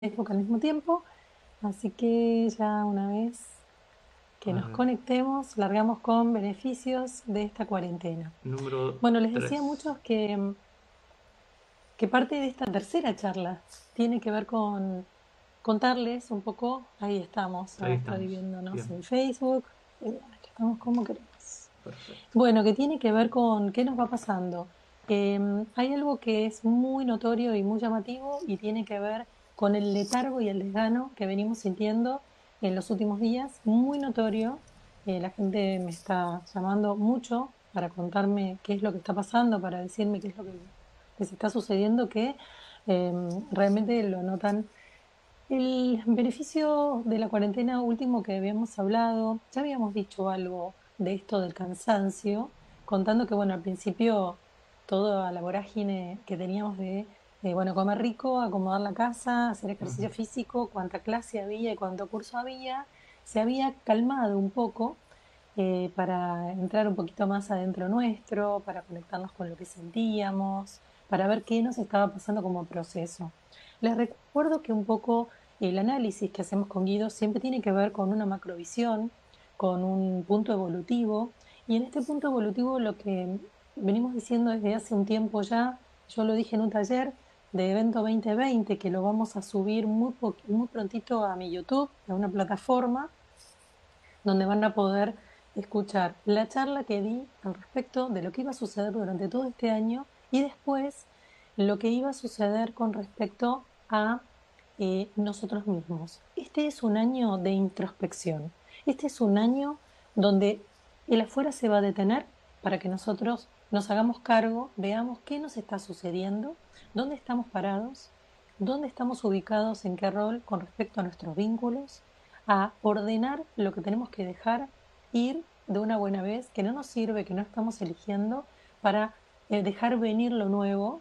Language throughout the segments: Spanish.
Facebook al mismo tiempo. Así que ya una vez que nos conectemos, largamos con beneficios de esta cuarentena. bueno, les decía a muchos que, que parte de esta tercera charla tiene que ver con contarles un poco, ahí estamos, ahí estamos. viéndonos en Facebook, estamos como queremos. Bueno, que tiene que ver con qué nos va pasando. Em, hay algo que es muy notorio y muy llamativo y tiene que ver con el letargo y el desgano que venimos sintiendo en los últimos días, muy notorio. Eh, la gente me está llamando mucho para contarme qué es lo que está pasando, para decirme qué es lo que, se está sucediendo, que em, realmente lo notan. El beneficio de la cuarentena último que habíamos hablado, ya habíamos dicho algo de esto del cansancio, contando que, bueno, al principio toda la vorágine que teníamos de eh, bueno, comer rico, acomodar la casa, hacer ejercicio físico, cuánta clase había y cuánto curso había, se había calmado un poco eh, para entrar un poquito más adentro nuestro, para conectarnos con lo que sentíamos, para ver qué nos estaba pasando como proceso. Les recuerdo que un poco el análisis que hacemos con Guido siempre tiene que ver con una macrovisión, con un punto evolutivo, y en este punto evolutivo lo que venimos diciendo desde hace un tiempo ya, yo lo dije en un taller, de Evento 2020 que lo vamos a subir muy, muy prontito a mi YouTube, a una plataforma donde van a poder escuchar la charla que di al respecto de lo que iba a suceder durante todo este año y después lo que iba a suceder con respecto a eh, nosotros mismos. Este es un año de introspección. Este es un año donde el afuera se va a detener para que nosotros nos hagamos cargo, veamos qué nos está sucediendo dónde estamos parados, dónde estamos ubicados, en qué rol con respecto a nuestros vínculos, a ordenar lo que tenemos que dejar ir de una buena vez, que no nos sirve, que no estamos eligiendo, para eh, dejar venir lo nuevo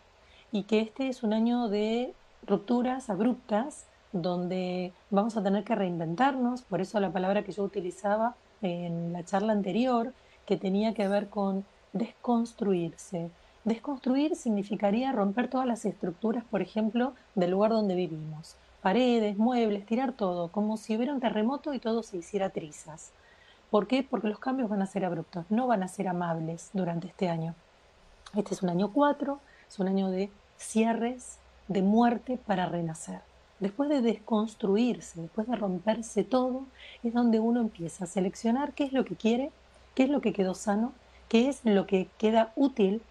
y que este es un año de rupturas abruptas donde vamos a tener que reinventarnos, por eso la palabra que yo utilizaba en la charla anterior, que tenía que ver con desconstruirse, Desconstruir significaría romper todas las estructuras, por ejemplo, del lugar donde vivimos. Paredes, muebles, tirar todo, como si hubiera un terremoto y todo se hiciera trizas. ¿Por qué? Porque los cambios van a ser abruptos, no van a ser amables durante este año. Este es un año 4, es un año de cierres, de muerte para renacer. Después de desconstruirse, después de romperse todo, es donde uno empieza a seleccionar qué es lo que quiere, qué es lo que quedó sano, qué es lo que queda útil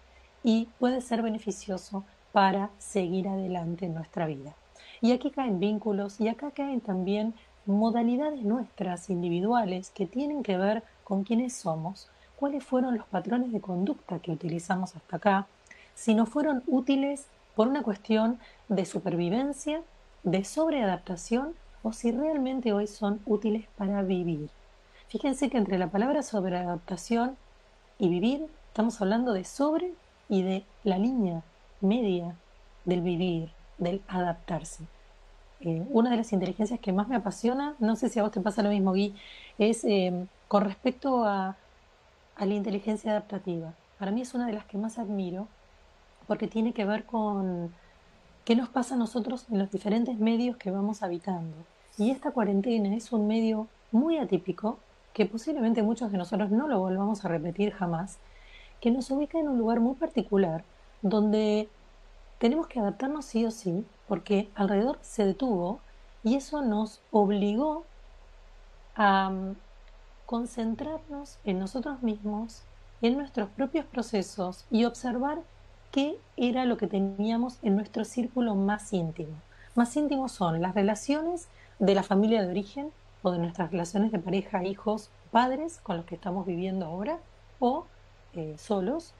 y puede ser beneficioso para seguir adelante en nuestra vida. Y aquí caen vínculos y acá caen también modalidades nuestras individuales que tienen que ver con quiénes somos, cuáles fueron los patrones de conducta que utilizamos hasta acá, si no fueron útiles por una cuestión de supervivencia, de sobreadaptación o si realmente hoy son útiles para vivir. Fíjense que entre la palabra sobreadaptación y vivir estamos hablando de sobre y de la línea media del vivir, del adaptarse. Eh, una de las inteligencias que más me apasiona, no sé si a vos te pasa lo mismo, Gui, es eh, con respecto a, a la inteligencia adaptativa. Para mí es una de las que más admiro porque tiene que ver con qué nos pasa a nosotros en los diferentes medios que vamos habitando. Y esta cuarentena es un medio muy atípico que posiblemente muchos de nosotros no lo volvamos a repetir jamás, que nos ubica en un lugar muy particular, donde tenemos que adaptarnos sí o sí, porque alrededor se detuvo y eso nos obligó a mm, concentrarnos en nosotros mismos, en nuestros propios procesos y observar qué era lo que teníamos en nuestro círculo más íntimo. Más íntimo son las relaciones de la familia de origen o de nuestras relaciones de pareja, hijos, padres con los que estamos viviendo ahora o eh, solos.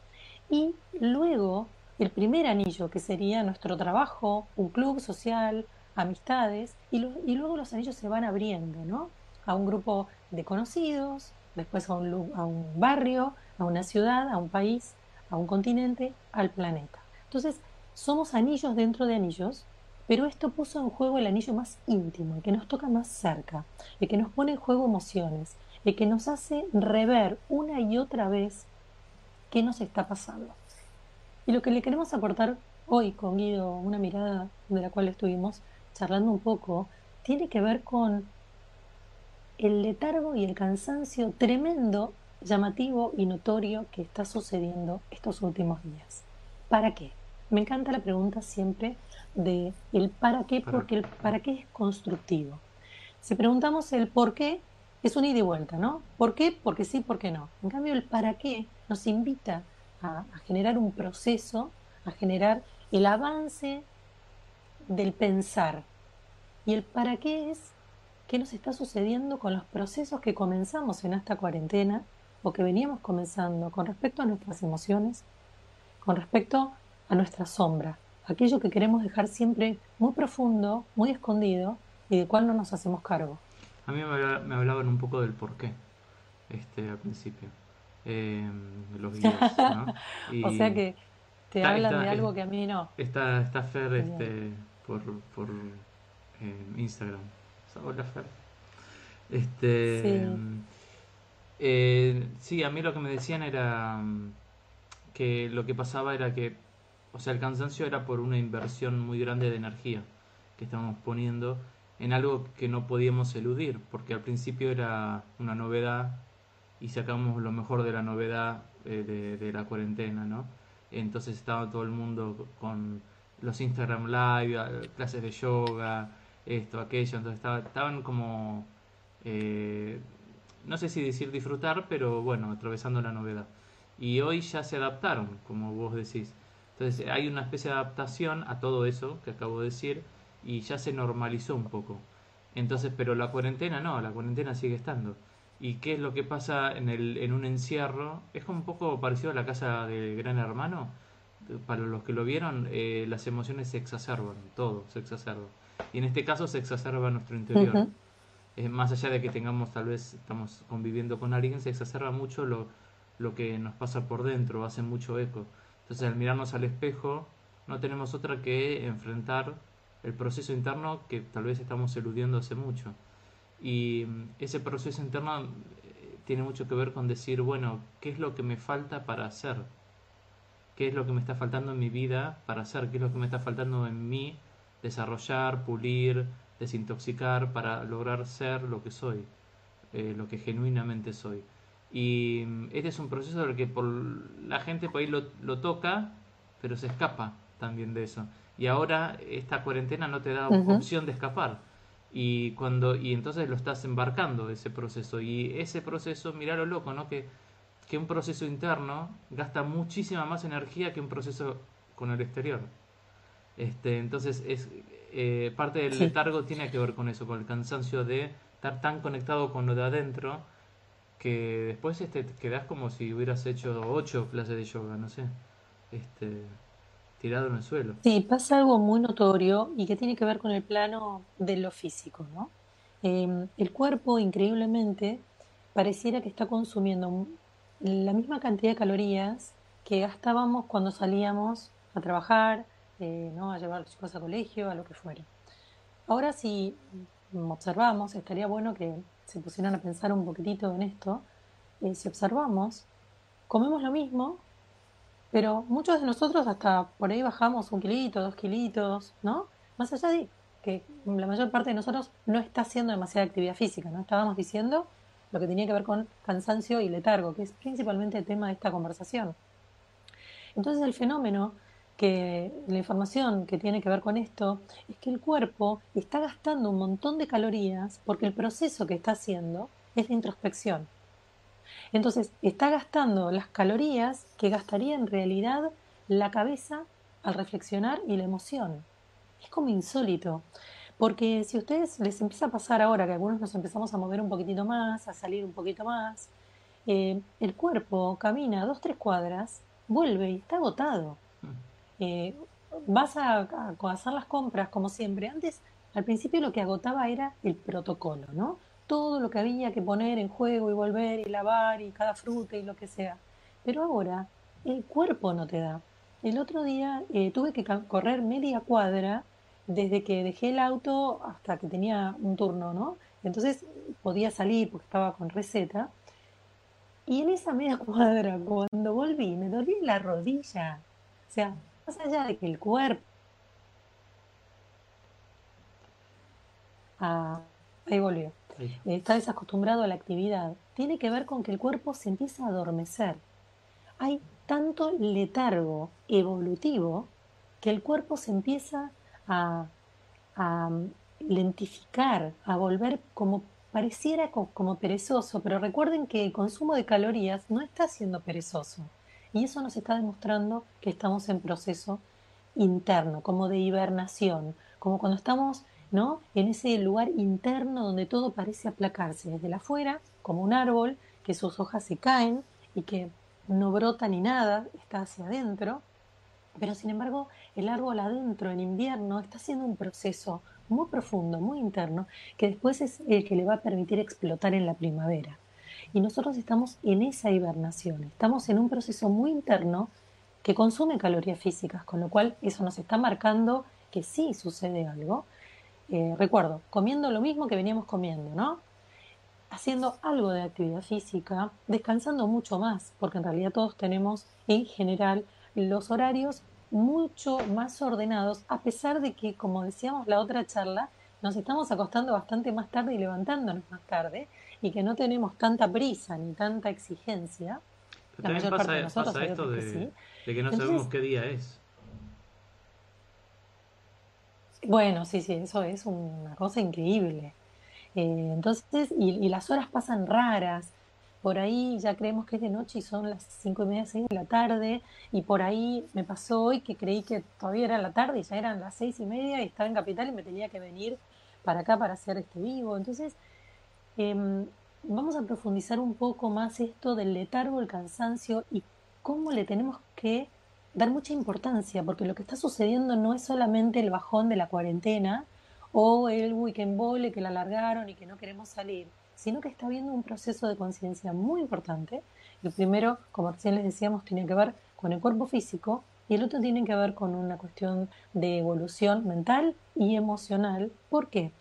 Y luego el primer anillo, que sería nuestro trabajo, un club social, amistades, y, luego los anillos se van abriendo, ¿no? A un grupo de conocidos, después a un, a un barrio, a una ciudad, a un país, a un continente, al planeta. Entonces, somos anillos dentro de anillos, pero esto puso en juego el anillo más íntimo, el que nos toca más cerca, el que nos pone en juego emociones, el que nos hace rever una y otra vez qué nos está pasando. Y lo que le queremos aportar hoy con Guido, una mirada de la cual estuvimos charlando un poco, tiene que ver con el letargo y el cansancio tremendo, llamativo y notorio que está sucediendo estos últimos días. ¿Para qué? Me encanta la pregunta siempre de el para qué, porque el para qué es constructivo. Si preguntamos el por qué, es un ida y vuelta, ¿no? ¿Por qué? Porque sí, porque no. En cambio, el para qué nos invita a, generar un proceso, a generar el avance del pensar. Y el para qué es qué nos está sucediendo con los procesos que comenzamos en esta cuarentena o que veníamos comenzando con respecto a nuestras emociones, con respecto a nuestra sombra, aquello que queremos dejar siempre muy profundo, muy escondido y de cual no nos hacemos cargo. A mí me, hablaban un poco del por qué, este, al principio, eh, los guías, ¿no? o sea que te hablan de algo que a mí no. Está, está Fer este, por, por eh, Instagram. Hola Fer. Este, sí. Eh, sí, a mí lo que me decían era que lo que pasaba era que, o sea, el cansancio era por una inversión muy grande de energía que estábamos poniendo en algo que no podíamos eludir, porque al principio era una novedad y sacamos lo mejor de la novedad eh, de, la cuarentena, ¿no? Entonces estaba todo el mundo con los Instagram Live, clases de yoga, esto, aquello, entonces estaban como, eh, no sé si decir disfrutar, pero bueno, atravesando la novedad. Y hoy ya se adaptaron, como vos decís. Entonces hay una especie de adaptación a todo eso que acabo de decir y ya se normalizó un poco. Entonces, pero la cuarentena no, la cuarentena sigue estando. ¿Y qué es lo que pasa en, el, en un encierro? Es como un poco parecido a la casa del gran hermano. Para los que lo vieron, eh, las emociones se exacerban, todo se exacerba. Y en este caso se exacerba nuestro interior. más allá de que tengamos, tal vez estamos conviviendo con alguien, se exacerba mucho lo, lo que nos pasa por dentro, hace mucho eco. Entonces al mirarnos al espejo, no tenemos otra que enfrentar el proceso interno que tal vez estamos eludiendo hace mucho. Y mm, ese proceso interno eh, tiene mucho que ver con decir, bueno, ¿qué es lo que me falta para hacer? ¿Qué es lo que me está faltando en mi vida para hacer? ¿Qué es lo que me está faltando en mí desarrollar, pulir, desintoxicar para lograr ser lo que soy, eh, lo que genuinamente soy? Y mm, este es un proceso del que por la gente por ahí lo, lo toca, pero se escapa también de eso. Y ahora esta cuarentena no te da opción de escapar. Y cuando y entonces lo estás embarcando ese proceso. Y ese proceso mira lo loco no que, que un proceso interno gasta muchísima más energía que un proceso con el exterior. Este entonces es eh, parte del letargo tiene que ver con eso con el cansancio de estar tan conectado con lo de adentro que después este quedas como si hubieras hecho ocho clases de yoga no sé este tirado en el suelo. Sí, pasa algo muy notorio y que tiene que ver con el plano de lo físico, ¿no? Em, el cuerpo, increíblemente, pareciera que está consumiendo la misma cantidad de calorías que gastábamos cuando salíamos a trabajar, eh, ¿no? a llevar a los chicos a colegio, a lo que fuera. Ahora si observamos, estaría bueno que se pusieran a pensar un poquitito en esto, eh, si observamos, comemos lo mismo, pero muchos de nosotros hasta por ahí bajamos un kilito, dos kilitos, ¿no? Más allá de que la mayor parte de nosotros no está haciendo demasiada actividad física, ¿no? Estábamos diciendo lo que tenía que ver con cansancio y letargo, que es principalmente el tema de esta conversación. Entonces el fenómeno que la información que tiene que ver con esto es que el cuerpo está gastando un montón de calorías porque el proceso que está haciendo es de introspección. Entonces, está gastando las calorías que gastaría en realidad la cabeza al reflexionar y la emoción. Es como insólito. Porque si a ustedes les empieza a pasar ahora que algunos nos empezamos a mover un poquitito más, a salir un poquito más, eh, el cuerpo camina dos, tres cuadras, vuelve y está agotado. Eh, vas a, a, hacer las compras como siempre. Antes, al principio lo que agotaba era el protocolo, ¿no? todo lo que había que poner en juego y volver y lavar y cada fruta y lo que sea. Pero ahora el cuerpo no te da. El otro día eh, tuve que correr media cuadra desde que dejé el auto hasta que tenía un turno, ¿no? Entonces podía salir porque estaba con receta. Y en esa media cuadra, cuando volví, me dolía la rodilla. O sea, más allá de que el cuerpo a... Ahí volvió. Está desacostumbrado a la actividad. Tiene que ver con que el cuerpo se empieza a adormecer. Hay tanto letargo evolutivo que el cuerpo se empieza a, a lentificar, a volver como pareciera como perezoso, pero recuerden que el consumo de calorías no está siendo perezoso. Y eso nos está demostrando que estamos en proceso interno, como de hibernación, como cuando estamos ¿no? en ese lugar interno donde todo parece aplacarse desde la afuera, como un árbol, que sus hojas se caen y que no brota ni nada, está hacia adentro, pero sin embargo el árbol adentro en invierno está haciendo un proceso muy profundo, muy interno, que después es el que le va a permitir explotar en la primavera. Y nosotros estamos en esa hibernación, estamos en un proceso muy interno que consume calorías físicas, con lo cual eso nos está marcando que sí sucede algo. Eh, recuerdo, comiendo lo mismo que veníamos comiendo, ¿no? Haciendo algo de actividad física, descansando mucho más, porque en realidad todos tenemos en general los horarios mucho más ordenados, a pesar de que, como decíamos la otra charla, nos estamos acostando bastante más tarde y levantándonos más tarde, y que no tenemos tanta prisa ni tanta exigencia. la mayor pasa, parte de nosotros esto de, que no sabemos qué día es. Bueno, sí, sí, eso es una cosa increíble. Eh, entonces, y, las horas pasan raras por ahí ya creemos que es de noche y son las cinco y media, seis de la tarde, y por ahí me pasó hoy que creí que todavía era la tarde y ya eran las seis y media y estaba en Capital y me tenía que venir para acá para hacer este vivo. Entonces, em, vamos a profundizar un poco más esto del letargo, el cansancio y cómo le tenemos que dar mucha importancia, porque lo que está sucediendo no es solamente el bajón de la cuarentena o el weekend bole que la alargaron y que no queremos salir sino que está habiendo un proceso de conciencia muy importante. El primero, como recién les decíamos, tiene que ver con el cuerpo físico y el otro tiene que ver con una cuestión de evolución mental y emocional. ¿Por qué?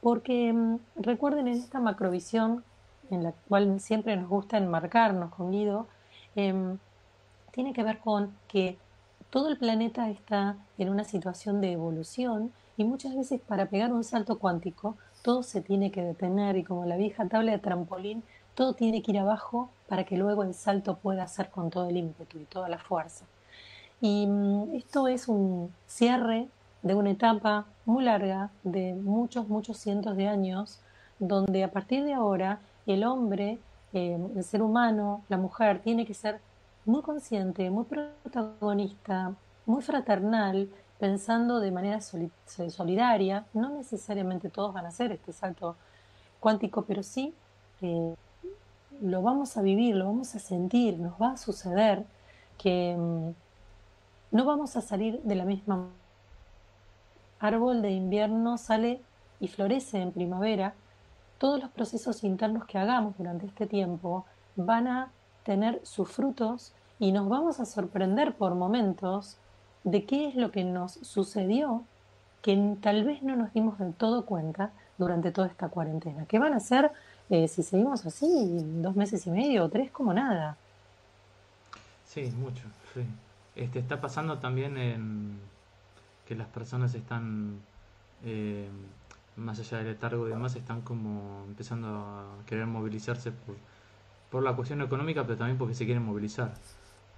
Porque mm, recuerden en esta macrovisión en la cual siempre nos gusta enmarcarnos con Guido, em, tiene que ver con que todo el planeta está en una situación de evolución y muchas veces para pegar un salto cuántico todo se tiene que detener y como la vieja tabla de trampolín, todo tiene que ir abajo para que luego el salto pueda hacer con todo el ímpetu y toda la fuerza. Y mm, esto es un cierre de una etapa muy larga, de muchos, muchos cientos de años, donde a partir de ahora el hombre, eh, el ser humano, la mujer, tiene que ser muy consciente, muy protagonista, muy fraternal, pensando de manera solidaria. No necesariamente todos van a hacer este salto cuántico, pero sí eh, lo vamos a vivir, lo vamos a sentir, nos va a suceder que mm, no vamos a salir de la misma árbol de invierno sale y florece en primavera, todos los procesos internos que hagamos durante este tiempo van a tener sus frutos y nos vamos a sorprender por momentos de qué es lo que nos sucedió que tal vez no nos dimos del todo cuenta durante toda esta cuarentena. ¿Qué van a hacer eh, si seguimos así dos meses y medio o tres como nada? Sí, mucho, sí. Este, está pasando también en que las personas están, eh, más allá del letargo y demás, están como empezando a querer movilizarse por, por la cuestión económica, pero también porque se quieren movilizar.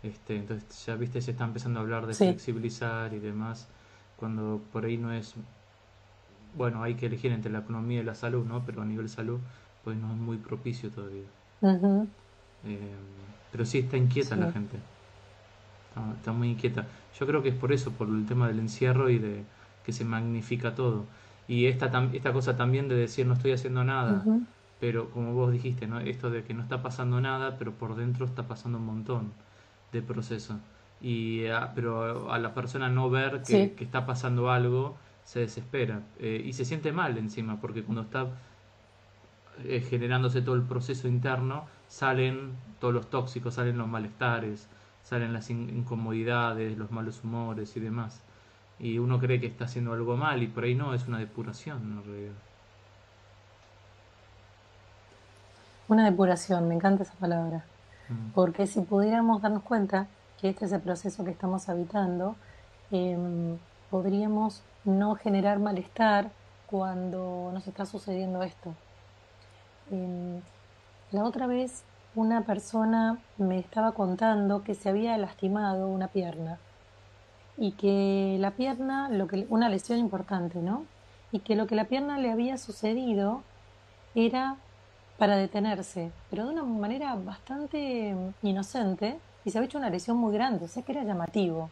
Este, entonces ya viste, se está empezando a hablar de flexibilizar y demás, cuando por ahí no es, bueno, hay que elegir entre la economía y la salud, ¿no? Pero a nivel salud, pues no es muy propicio todavía. Eh, pero sí está inquieta la gente, está, muy inquieta. Yo creo que es por eso, por el tema del encierro y de que se magnifica todo. Y esta, esta cosa también de decir no estoy haciendo nada, pero como vos dijiste, ¿no? Esto de que no está pasando nada, pero por dentro está pasando un montón de proceso. Y, ah, pero a la persona no ver que, está pasando algo, se desespera eh, y se siente mal encima, porque cuando está eh, generándose todo el proceso interno, salen todos los tóxicos, salen los malestares, salen las incomodidades, los malos humores y demás. Y uno cree que está haciendo algo mal y por ahí no, es una depuración en realidad. Una depuración, me encanta esa palabra. Mm. Porque si pudiéramos darnos cuenta que este es el proceso que estamos habitando, em, podríamos no generar malestar cuando nos está sucediendo esto. Em, la otra vez una persona me estaba contando que se había lastimado una pierna y que la pierna, lo que, una lesión importante, ¿no? Y que lo que la pierna le había sucedido era para detenerse, pero de una manera bastante inocente y se había hecho una lesión muy grande, o sea que era llamativo.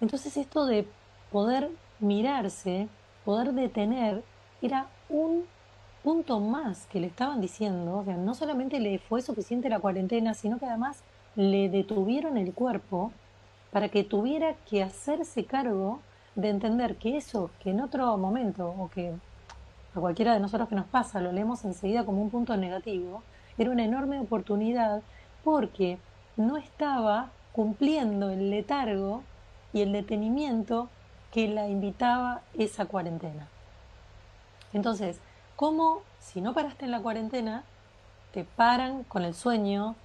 Entonces esto de poder mirarse, poder detener, era un punto más que le estaban diciendo, o sea, no solamente le fue suficiente la cuarentena, sino que además le detuvieron el cuerpo para que tuviera que hacerse cargo de entender que eso, que en otro momento, o que a cualquiera de nosotros que nos pasa, lo leemos enseguida como un punto negativo, era una enorme oportunidad porque no estaba cumpliendo el letargo y el detenimiento que la invitaba esa cuarentena. Entonces, ¿Cómo, si no paraste en la cuarentena, te paran con el sueño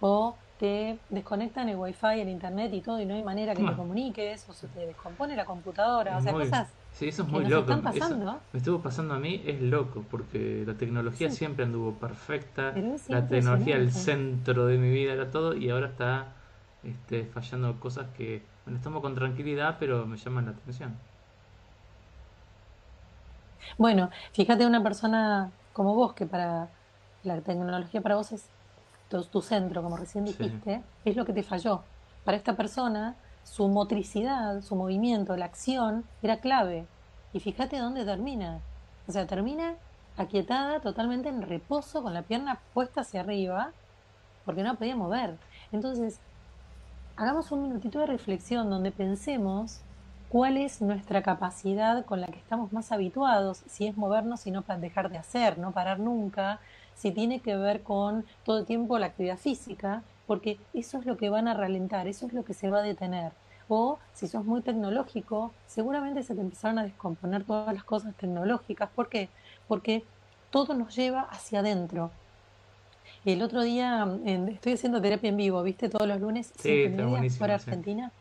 o te desconectan el wifi, el internet y todo y no hay manera que te comuniques o se te descompone la computadora? o sea, cosas Sí, eso es muy loco. me estuvo pasando a mí, es loco, porque la tecnología siempre anduvo perfecta, la tecnología el centro de mi vida era todo y ahora está este, fallando cosas que, bueno, estamos con tranquilidad, pero me llaman la atención. Bueno, fíjate una persona como vos, que para la tecnología para vos es tu, centro, como recién dijiste, es lo que te falló. Para esta persona, su motricidad, su movimiento, la acción era clave. Y fíjate dónde termina. O sea, termina aquietada, totalmente en reposo, con la pierna puesta hacia arriba, porque no podía mover. Entonces, hagamos un minutito de reflexión donde pensemos cuál es nuestra capacidad con la que estamos más habituados, si es movernos y no dejar de hacer, no parar nunca, si tiene que ver con todo el tiempo la actividad física, porque eso es lo que van a ralentar, eso es lo que se va a detener. O si sos muy tecnológico, seguramente se te empezaron a descomponer todas las cosas tecnológicas. ¿Por qué? Porque todo nos lleva hacia adentro. El otro día estoy haciendo terapia en vivo, ¿viste? Todos los lunes, sí, media, fuera Argentina.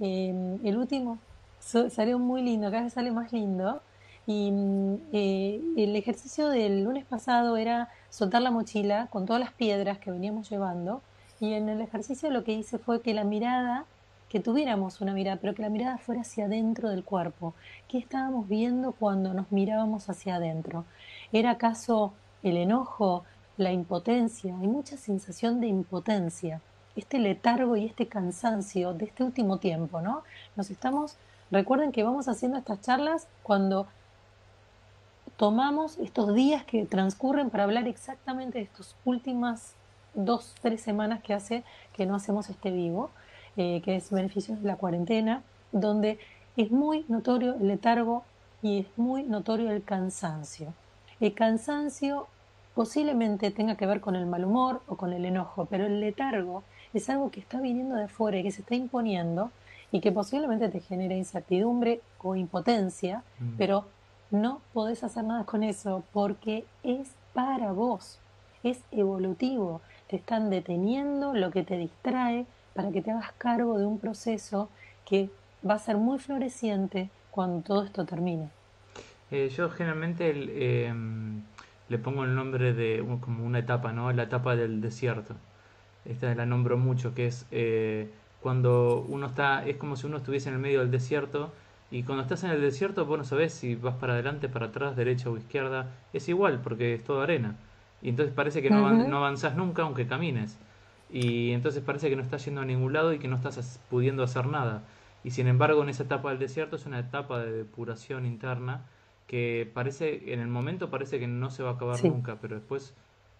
Eh, el último salió muy lindo, cada vez sale más lindo. Y mm, eh, el ejercicio del lunes pasado era soltar la mochila con todas las piedras que veníamos llevando. Y en el ejercicio lo que hice fue que la mirada, que tuviéramos una mirada, pero que la mirada fuera hacia adentro del cuerpo. ¿Qué estábamos viendo cuando nos mirábamos hacia adentro? ¿Era acaso el enojo, la impotencia? Hay mucha sensación de impotencia. Este letargo y este cansancio de este último tiempo, ¿no? Nos estamos Recuerden que vamos haciendo estas charlas cuando tomamos estos días que transcurren para hablar exactamente de estas últimas dos, tres semanas que hace que no hacemos este vivo, eh, que es beneficios de la cuarentena, donde es muy notorio el letargo y es muy notorio el cansancio. El cansancio posiblemente tenga que ver con el mal humor o con el enojo, pero el letargo es algo que está viniendo de afuera y que se está imponiendo y que posiblemente te genere incertidumbre o impotencia, mm. pero no podés hacer nada con eso porque es para vos, es evolutivo, te están deteniendo lo que te distrae para que te hagas cargo de un proceso que va a ser muy floreciente cuando todo esto termine. Eh, yo generalmente em, le pongo el nombre de como una etapa, ¿no? La etapa del desierto. Esta la nombro mucho, que es eh, cuando uno está, es como si uno estuviese en el medio del desierto y cuando estás en el desierto vos no sabés si vas para adelante, para atrás, derecha o izquierda, es igual porque es todo arena. Y entonces parece que no, no avanzas nunca aunque camines. Y entonces parece que no estás yendo a ningún lado y que no estás pudiendo hacer nada. Y sin embargo en esa etapa del desierto es una etapa de depuración interna que parece, en el momento parece que no se va a acabar nunca, pero después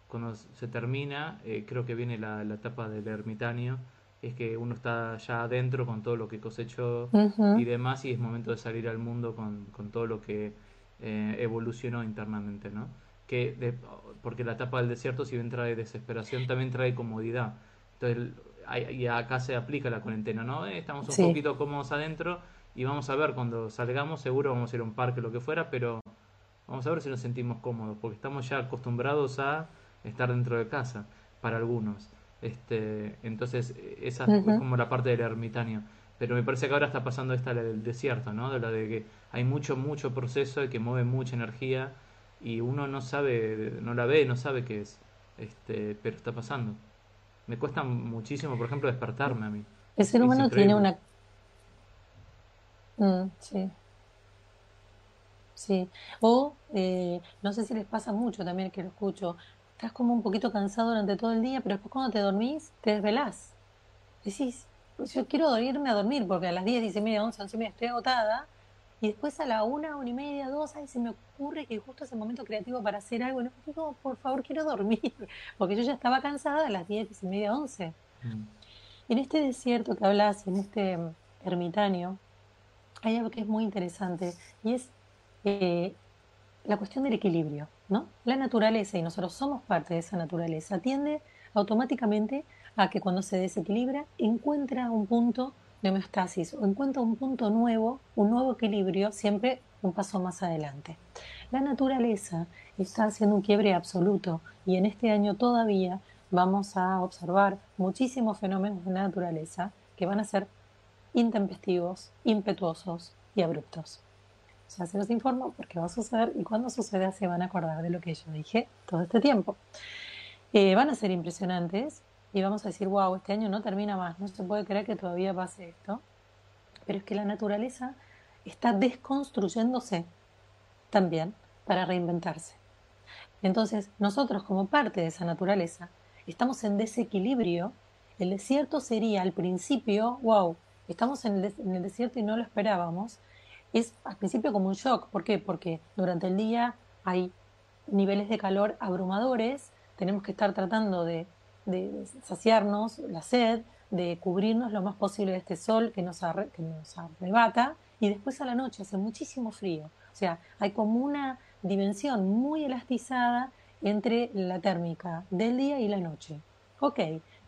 cuando se termina, eh, creo que viene la, la etapa del ermitaño, es que uno está ya adentro con todo lo que cosechó y demás y es momento de salir al mundo con, con todo lo que eh, evolucionó internamente, ¿no? Que porque la etapa del desierto si bien trae desesperación también trae comodidad. Entonces y acá se aplica la cuarentena, ¿no? Eh, estamos un poquito cómodos adentro y vamos a ver cuando salgamos, seguro vamos a ir a un parque, lo que fuera, pero vamos a ver si nos sentimos cómodos, porque estamos ya acostumbrados a estar dentro de casa, para algunos. Este, entonces, esa es como la parte del ermitaño. pero me parece que ahora está pasando esta del desierto, ¿no? De la de que hay mucho, mucho proceso y que mueve mucha energía y uno no sabe, no la ve, no sabe qué es, este, pero está pasando. Me cuesta muchísimo, por ejemplo, despertarme a mí. El ser humano tiene una... Mm, sí. Sí. O, eh, no sé si les pasa mucho también que lo escucho, estás como un poquito cansado durante todo el día, pero después cuando te dormís, te desvelás. Decís, yo quiero dormirme a dormir, porque a las 10, 10 y media, 11, 11 y media estoy agotada, y después a la una, una y media, dos, ahí se me ocurre que justo es el momento creativo para hacer algo. Y no digo, por favor, quiero dormir. Porque yo ya estaba cansada a las diez y media, once. Mm. En este desierto que hablas, en este ermitaño, hay algo que es muy interesante y es eh, la cuestión del equilibrio. ¿No? La naturaleza, y nosotros somos parte de esa naturaleza, tiende automáticamente a que cuando se desequilibra encuentra un punto de homeostasis o encuentra un punto nuevo, un nuevo equilibrio, siempre un paso más adelante. La naturaleza está haciendo un quiebre absoluto y en este año todavía vamos a observar muchísimos fenómenos de naturaleza que van a ser intempestivos, impetuosos y abruptos. Ya se los informo porque va a suceder y cuando suceda se van a acordar de lo que yo dije todo este tiempo. Eh, van a ser impresionantes, y vamos a decir, wow, este año no termina más, no se puede creer que todavía pase esto, pero es que la naturaleza está desconstruyéndose también para reinventarse. Entonces, nosotros como parte de esa naturaleza estamos en desequilibrio. El desierto sería al principio, wow, estamos en el, en el desierto y no lo esperábamos. Es al principio como un shock. ¿Por qué? Porque durante el día hay niveles de calor abrumadores, tenemos que estar tratando de saciarnos la sed, de cubrirnos lo más posible de este sol que nos, que nos arrebata, y después a la noche hace muchísimo frío. O sea, hay como una dimensión muy elastizada entre la térmica del día y la noche. Ok,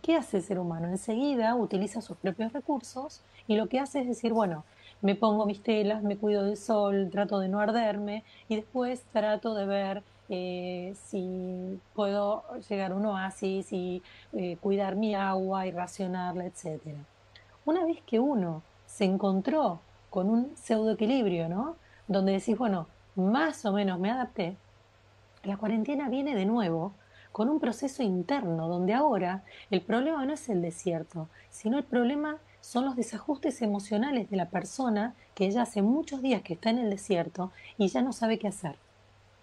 ¿qué hace el ser humano? Enseguida utiliza sus propios recursos y lo que hace es decir, bueno, me pongo mis telas, me cuido del sol, trato de no arderme y después trato de ver eh, si puedo llegar a un oasis y eh, cuidar mi agua y racionarla, etc. Una vez que uno se encontró con un pseudo equilibrio, ¿no? Donde decís, bueno, más o menos me adapté, la cuarentena viene de nuevo con un proceso interno, donde ahora el problema no es el desierto, sino el problema son los desajustes emocionales de la persona que ya hace muchos días que está en el desierto y ya no sabe qué hacer.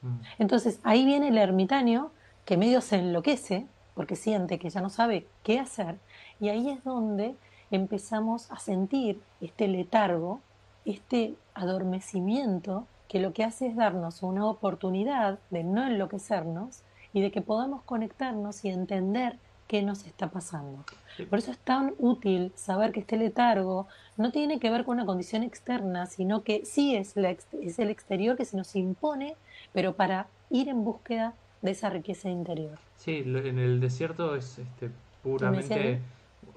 Mm. Entonces ahí viene el ermitaño que medio se enloquece porque siente que ya no sabe qué hacer y ahí es donde empezamos a sentir este letargo, este adormecimiento que lo que hace es darnos una oportunidad de no enloquecernos y de que podamos conectarnos y entender qué nos está pasando. Por eso es tan útil saber que este letargo no tiene que ver con una condición externa, sino que sí es, es el exterior que se nos impone pero para ir en búsqueda de esa riqueza interior. Sí, en el desierto es este, puramente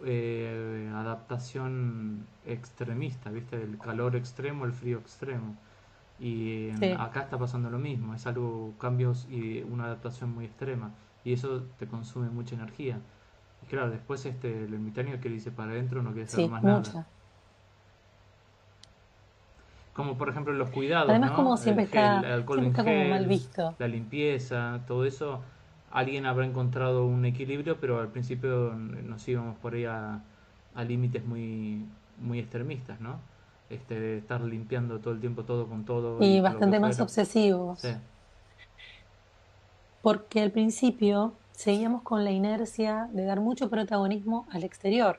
eh, adaptación extremista, ¿viste? El calor extremo, el frío extremo. Y acá está pasando lo mismo, es algo, cambios y una adaptación muy extrema. Y eso te consume mucha energía. Y claro, después este, el ermitaño que dice para adentro no quiere saber más nada. Como por ejemplo los cuidados. Además, como siempre está, como mal visto. La limpieza, todo eso. Alguien habrá encontrado un equilibrio, pero al principio nos íbamos por ahí a, límites muy, muy extremistas, ¿no? Este, estar limpiando todo el tiempo todo con todo. Y, bastante más obsesivos. Porque al principio seguíamos con la inercia de dar mucho protagonismo al exterior.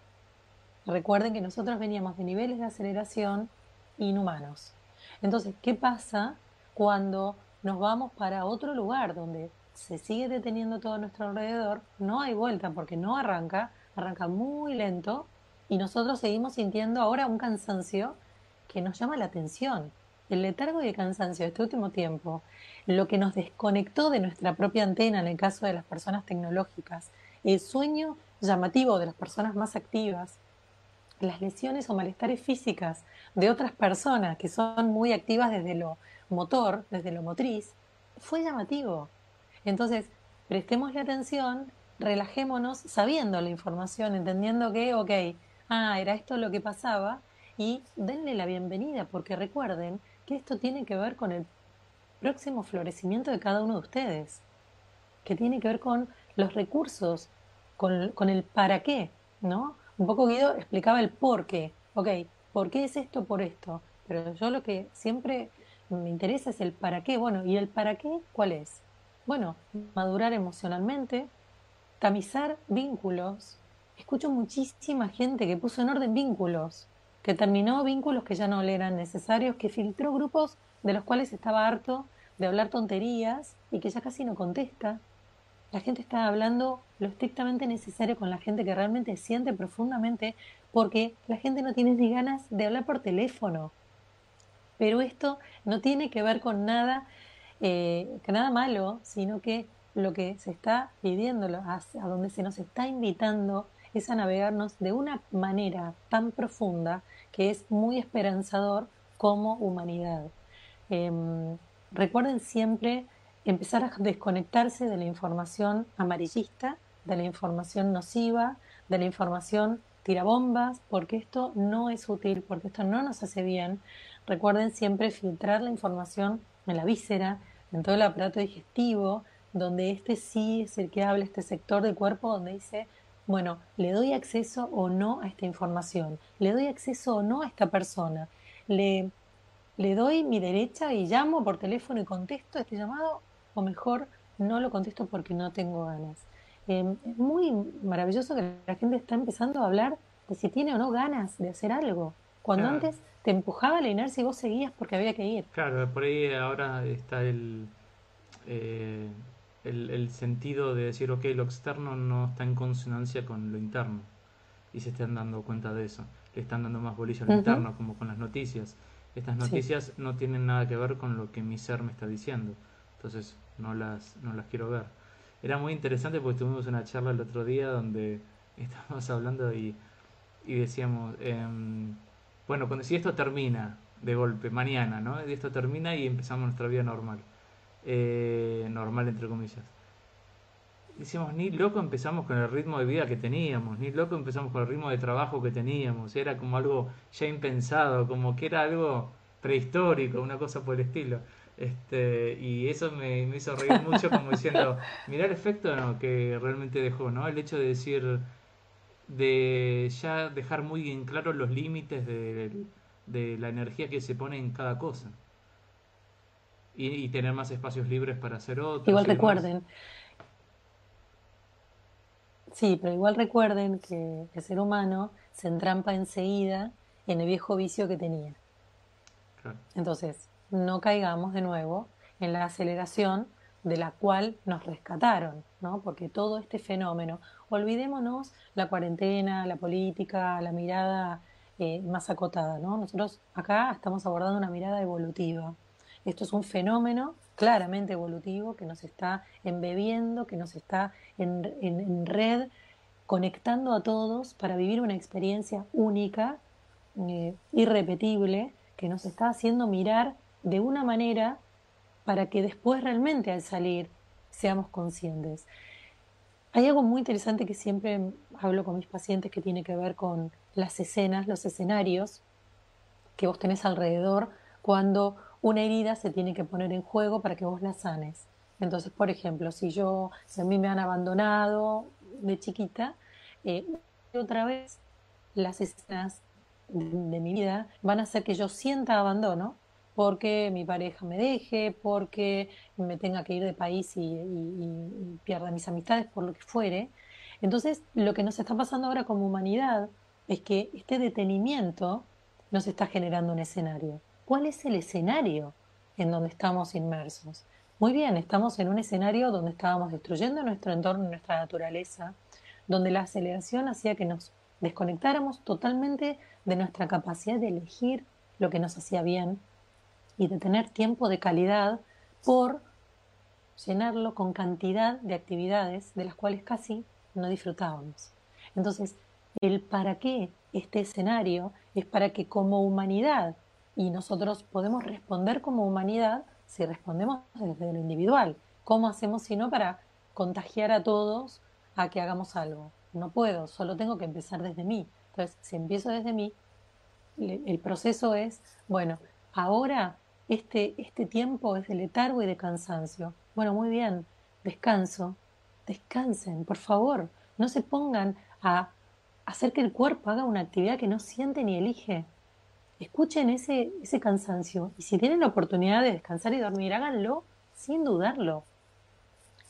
Recuerden que nosotros veníamos de niveles de aceleración inhumanos. Entonces, ¿qué pasa cuando nos vamos para otro lugar donde se sigue deteniendo todo a nuestro alrededor? No hay vuelta porque no arranca, arranca muy lento y nosotros seguimos sintiendo ahora un cansancio que nos llama la atención. El letargo y el cansancio de este último tiempo, lo que nos desconectó de nuestra propia antena en el caso de las personas tecnológicas, el sueño llamativo de las personas más activas, las lesiones o malestares físicas de otras personas que son muy activas desde lo motor, desde lo motriz, fue llamativo. Entonces, prestemos la atención, relajémonos sabiendo la información, entendiendo que, ok, ah, era esto lo que pasaba, y denle la bienvenida, porque recuerden que esto tiene que ver con el próximo florecimiento de cada uno de ustedes, que tiene que ver con los recursos, con, el para qué, ¿no? Un poco Guido explicaba el por qué, ok, ¿por qué es esto por esto? Pero yo lo que siempre me interesa es el para qué, bueno, ¿y el para qué cuál es? Bueno, madurar emocionalmente, tamizar vínculos. Escucho muchísima gente que puso en orden vínculos, que terminó vínculos que ya no le eran necesarios, que filtró grupos de los cuales estaba harto de hablar tonterías y que ya casi no contesta. La gente está hablando lo estrictamente necesario con la gente que realmente siente profundamente porque la gente no tiene ni ganas de hablar por teléfono. Pero esto no tiene que ver con nada, eh, nada malo, sino que lo que se está pidiendo, a, a donde se nos está invitando, es a navegarnos de una manera tan profunda que es muy esperanzador como humanidad. Em, recuerden siempre empezar a desconectarse de la información amarillista, de la información nociva, de la información tirabombas, porque esto no es útil, porque esto no nos hace bien. Recuerden siempre filtrar la información en la víscera, en todo el aparato digestivo, donde este sí es el que habla, este sector del cuerpo donde dice, bueno, le doy acceso o no a esta información, le doy acceso o no a esta persona, le, le doy mi derecha y llamo por teléfono y contesto este llamado, o mejor, no lo contesto porque no tengo ganas. Em, es muy maravilloso que la gente está empezando a hablar de si tiene o no ganas de hacer algo. Cuando antes te empujaba la inercia y vos seguías porque había que ir. Claro, por ahí ahora está el, eh, el, el, sentido de decir, ok, lo externo no está en consonancia con lo interno. Y se están dando cuenta de eso. Le están dando más bolilla a lo interno, como con las noticias. Estas noticias no tienen nada que ver con lo que mi ser me está diciendo. Entonces no las, no las quiero ver. Era muy interesante porque tuvimos una charla el otro día donde estábamos hablando y, y decíamos, em, bueno, cuando, si esto termina de golpe, mañana, ¿no? Y esto termina y empezamos nuestra vida normal. Eh, normal entre comillas. Decíamos, ni loco empezamos con el ritmo de vida que teníamos, ni loco empezamos con el ritmo de trabajo que teníamos, era como algo ya impensado, como que era algo prehistórico, una cosa por el estilo. Este, y eso me, hizo reír mucho como diciendo, mirá el efecto que realmente dejó, ¿no? El hecho de decir, de ya dejar muy en claro los límites de, de la energía que se pone en cada cosa y, tener más espacios libres para hacer otros. Igual recuerden. Sí, pero igual recuerden que el ser humano se entrampa enseguida en el viejo vicio que tenía. Entonces, no caigamos de nuevo en la aceleración de la cual nos rescataron, ¿no? Porque todo este fenómeno, olvidémonos la cuarentena, la política, la mirada eh, más acotada, ¿no? Nosotros acá estamos abordando una mirada evolutiva. Esto es un fenómeno claramente evolutivo que nos está embebiendo, que nos está en, red, conectando a todos para vivir una experiencia única, eh, irrepetible, que nos está haciendo mirar de una manera para que después realmente al salir seamos conscientes. Hay algo muy interesante que siempre hablo con mis pacientes que tiene que ver con las escenas, los escenarios que vos tenés alrededor cuando una herida se tiene que poner en juego para que vos la sanes. Entonces, por ejemplo, si yo, si a mí me han abandonado de chiquita, eh, otra vez las escenas de, mi vida van a hacer que yo sienta abandono porque mi pareja me deje, porque me tenga que ir de país y, y pierda mis amistades, por lo que fuere. Entonces, lo que nos está pasando ahora como humanidad es que este detenimiento nos está generando un escenario cuál es el escenario en donde estamos inmersos. Muy bien, estamos en un escenario donde estábamos destruyendo nuestro entorno, nuestra naturaleza, donde la aceleración hacía que nos desconectáramos totalmente de nuestra capacidad de elegir lo que nos hacía bien y de tener tiempo de calidad por llenarlo con cantidad de actividades de las cuales casi no disfrutábamos. Entonces, el para qué este escenario es para que como humanidad y nosotros podemos responder como humanidad si respondemos desde lo individual. ¿Cómo hacemos si no para contagiar a todos a que hagamos algo? No puedo, solo tengo que empezar desde mí. Entonces, si empiezo desde mí, el proceso es, bueno, ahora este, este tiempo es de letargo y de cansancio. Bueno, muy bien, descanso, descansen, por favor, no se pongan a hacer que el cuerpo haga una actividad que no siente ni elige. Escuchen ese, ese cansancio y si tienen la oportunidad de descansar y dormir, háganlo sin dudarlo,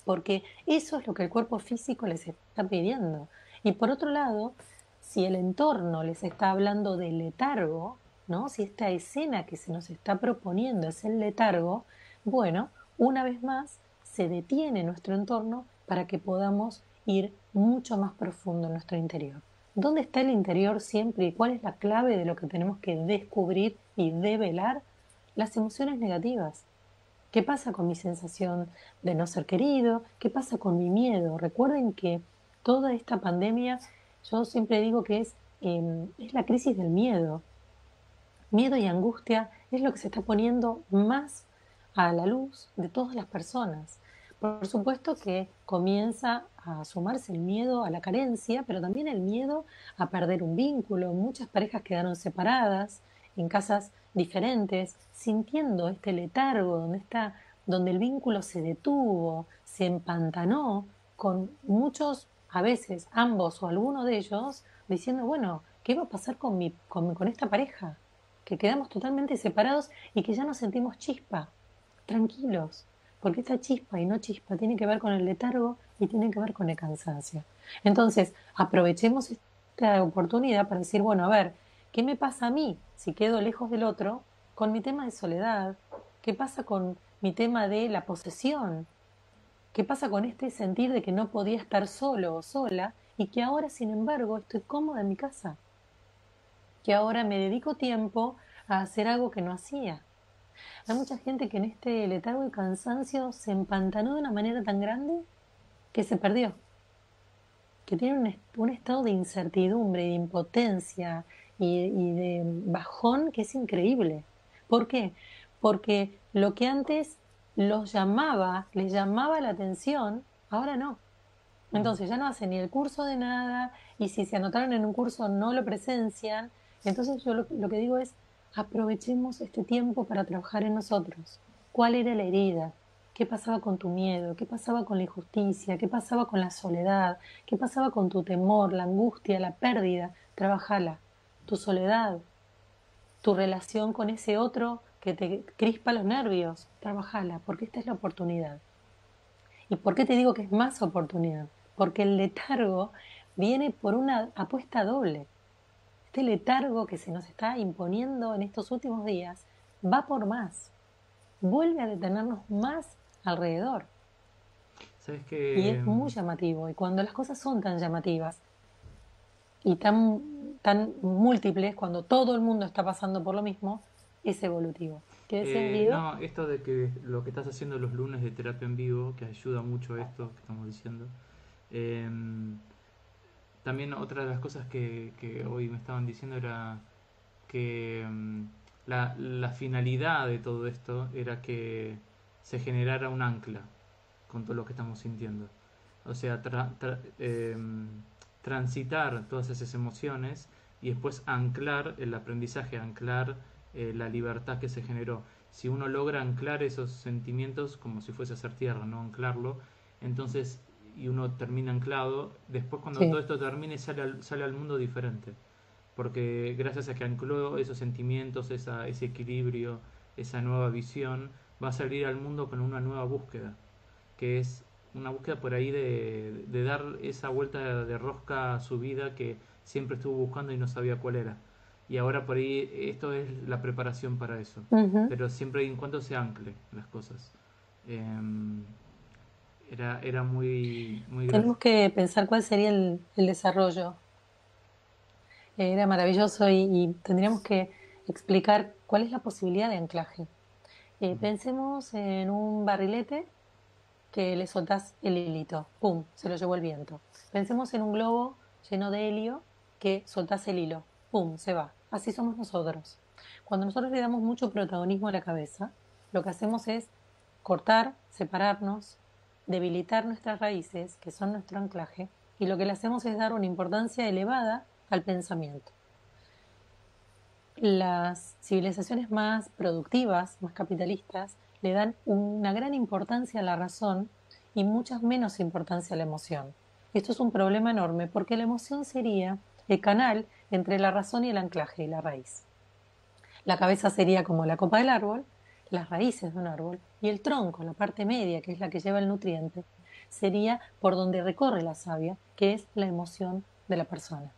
porque eso es lo que el cuerpo físico les está pidiendo. Y por otro lado, si el entorno les está hablando de letargo, ¿no? Si esta escena que se nos está proponiendo es el letargo, bueno, una vez más se detiene nuestro entorno para que podamos ir mucho más profundo en nuestro interior. ¿Dónde está el interior siempre y cuál es la clave de lo que tenemos que descubrir y develar? Las emociones negativas. ¿Qué pasa con mi sensación de no ser querido? ¿Qué pasa con mi miedo? Recuerden que toda esta pandemia, yo siempre digo que es, em, es la crisis del miedo. Miedo y angustia es lo que se está poniendo más a la luz de todas las personas. Por supuesto que comienza a sumarse el miedo a la carencia, pero también el miedo a perder un vínculo. Muchas parejas quedaron separadas en casas diferentes, sintiendo este letargo donde está, donde el vínculo se detuvo, se empantanó, con muchos, a veces ambos o alguno de ellos, diciendo, bueno, ¿qué va a pasar con, mi, con, con esta pareja? Que quedamos totalmente separados y que ya no sentimos chispa. Tranquilos, porque esta chispa y no chispa tiene que ver con el letargo y tiene que ver con el cansancio. Entonces, aprovechemos esta oportunidad para decir, bueno, a ver, ¿qué me pasa a mí si quedo lejos del otro con mi tema de soledad? ¿Qué pasa con mi tema de la posesión? ¿Qué pasa con este sentir de que no podía estar solo o sola y que ahora, sin embargo, estoy cómoda en mi casa? Que ahora me dedico tiempo a hacer algo que no hacía. Hay mucha gente que en este letargo y cansancio se empantanó de una manera tan grande que se perdió, que tiene un, estado de incertidumbre, de impotencia y, y de bajón que es increíble. ¿Por qué? Porque lo que antes los llamaba, les llamaba la atención, ahora no. Entonces ya no hacen ni el curso de nada y si se anotaron en un curso no lo presencian. Entonces yo lo que digo es, aprovechemos este tiempo para trabajar en nosotros. ¿Cuál era la herida? ¿Qué pasaba con tu miedo? ¿Qué pasaba con la injusticia? ¿Qué pasaba con la soledad? ¿Qué pasaba con tu temor, la angustia, la pérdida? Trabajala. Tu soledad, tu relación con ese otro que te crispa los nervios, trabajala, porque esta es la oportunidad. ¿Y por qué te digo que es más oportunidad? Porque el letargo viene por una apuesta doble este letargo que se nos está imponiendo en estos últimos días va por más, vuelve a detenernos más alrededor. Y es muy llamativo. Y cuando las cosas son tan llamativas y tan, tan múltiples, cuando todo el mundo está pasando por lo mismo, es evolutivo. ¿Qué eh, no, esto de que lo que estás haciendo los lunes de terapia en vivo, que ayuda mucho a esto que estamos diciendo, eh, también otra de las cosas que, hoy me estaban diciendo era que mm, la, finalidad de todo esto era que se generara un ancla con todo lo que estamos sintiendo. O sea, em, transitar todas esas emociones y después anclar el aprendizaje, anclar eh, la libertad que se generó. Si uno logra anclar esos sentimientos como si fuese a hacer tierra, no anclarlo, entonces y uno termina anclado, después cuando todo esto termine sale al, sale al mundo diferente. Porque gracias a que ancló esos sentimientos, esa, ese equilibrio, esa nueva visión, va a salir al mundo con una nueva búsqueda, que es una búsqueda por ahí de, de dar esa vuelta de rosca a su vida que siempre estuvo buscando y no sabía cuál era. Y ahora por ahí esto es la preparación para eso. Pero siempre y en cuanto se ancle las cosas. Em, era, era muy, muy Tenemos que pensar cuál sería el, desarrollo. Era maravilloso y, tendríamos que explicar cuál es la posibilidad de anclaje. Eh, pensemos en un barrilete que le soltás el hilito, ¡pum!, se lo llevó el viento. Pensemos en un globo lleno de helio que soltás el hilo, ¡pum!, se va. Así somos nosotros. Cuando nosotros le damos mucho protagonismo a la cabeza, lo que hacemos es cortar, separarnos, debilitar nuestras raíces, que son nuestro anclaje, y lo que le hacemos es dar una importancia elevada al pensamiento. Las civilizaciones más productivas, más capitalistas, le dan una gran importancia a la razón y muchas menos importancia a la emoción. Esto es un problema enorme porque la emoción sería el canal entre la razón y el anclaje y la raíz. La cabeza sería como la copa del árbol, las raíces de un árbol, y el tronco, la parte media, que es la que lleva el nutriente, sería por donde recorre la savia, que es la emoción de la persona.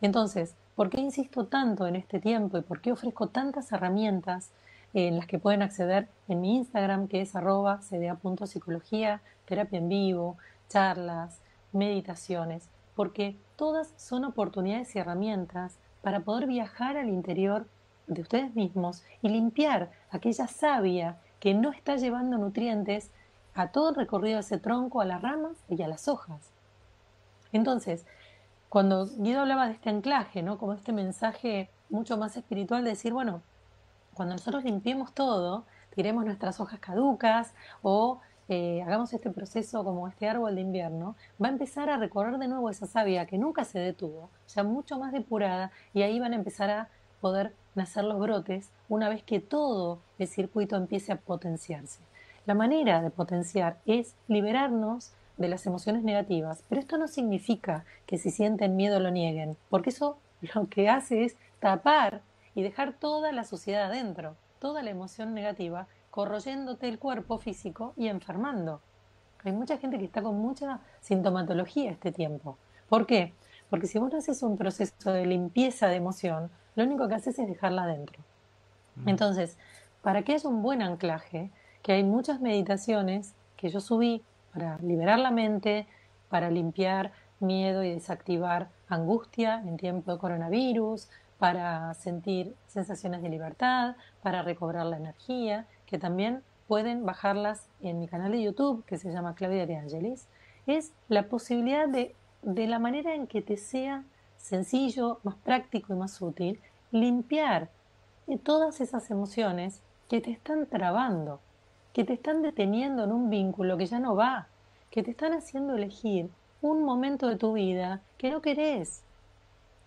Entonces, ¿por qué insisto tanto en este tiempo y por qué ofrezco tantas herramientas en las que pueden acceder en mi Instagram, que es arroba cda.psicología, terapia en vivo, charlas, meditaciones, porque todas son oportunidades y herramientas para poder viajar al interior de ustedes mismos y limpiar aquella savia que no está llevando nutrientes a todo el recorrido de ese tronco, a las ramas y a las hojas. Entonces, cuando Guido hablaba de este anclaje, ¿no? Como este mensaje mucho más espiritual de decir, bueno, cuando nosotros limpiemos todo, tiremos nuestras hojas caducas o eh, hagamos este proceso como este árbol de invierno, va a empezar a recorrer de nuevo esa savia que nunca se detuvo, ya mucho más depurada, y ahí van a empezar a poder nacer los brotes una vez que todo el circuito empiece a potenciarse. La manera de potenciar es liberarnos de las emociones negativas, pero esto no significa que si sienten miedo lo nieguen, porque eso lo que hace es tapar y dejar toda la suciedad adentro, toda la emoción negativa, corroyéndote el cuerpo físico y enfermando. Hay mucha gente que está con mucha sintomatología este tiempo. ¿Por qué? Porque si vos no haces un proceso de limpieza de emoción, lo único que haces es dejarla adentro. Mm. Entonces, para que haya un buen anclaje, que hay muchas meditaciones que yo subí para liberar la mente, para limpiar miedo y desactivar angustia en tiempo de coronavirus, para sentir sensaciones de libertad, para recobrar la energía, que también pueden bajarlas en mi canal de YouTube que se llama Claudia de Angelis, es la posibilidad de, de la manera en que te sea sencillo, más práctico y más útil, limpiar todas esas emociones que te están trabando, que te están deteniendo en un vínculo que ya no va, que te están haciendo elegir un momento de tu vida que no querés.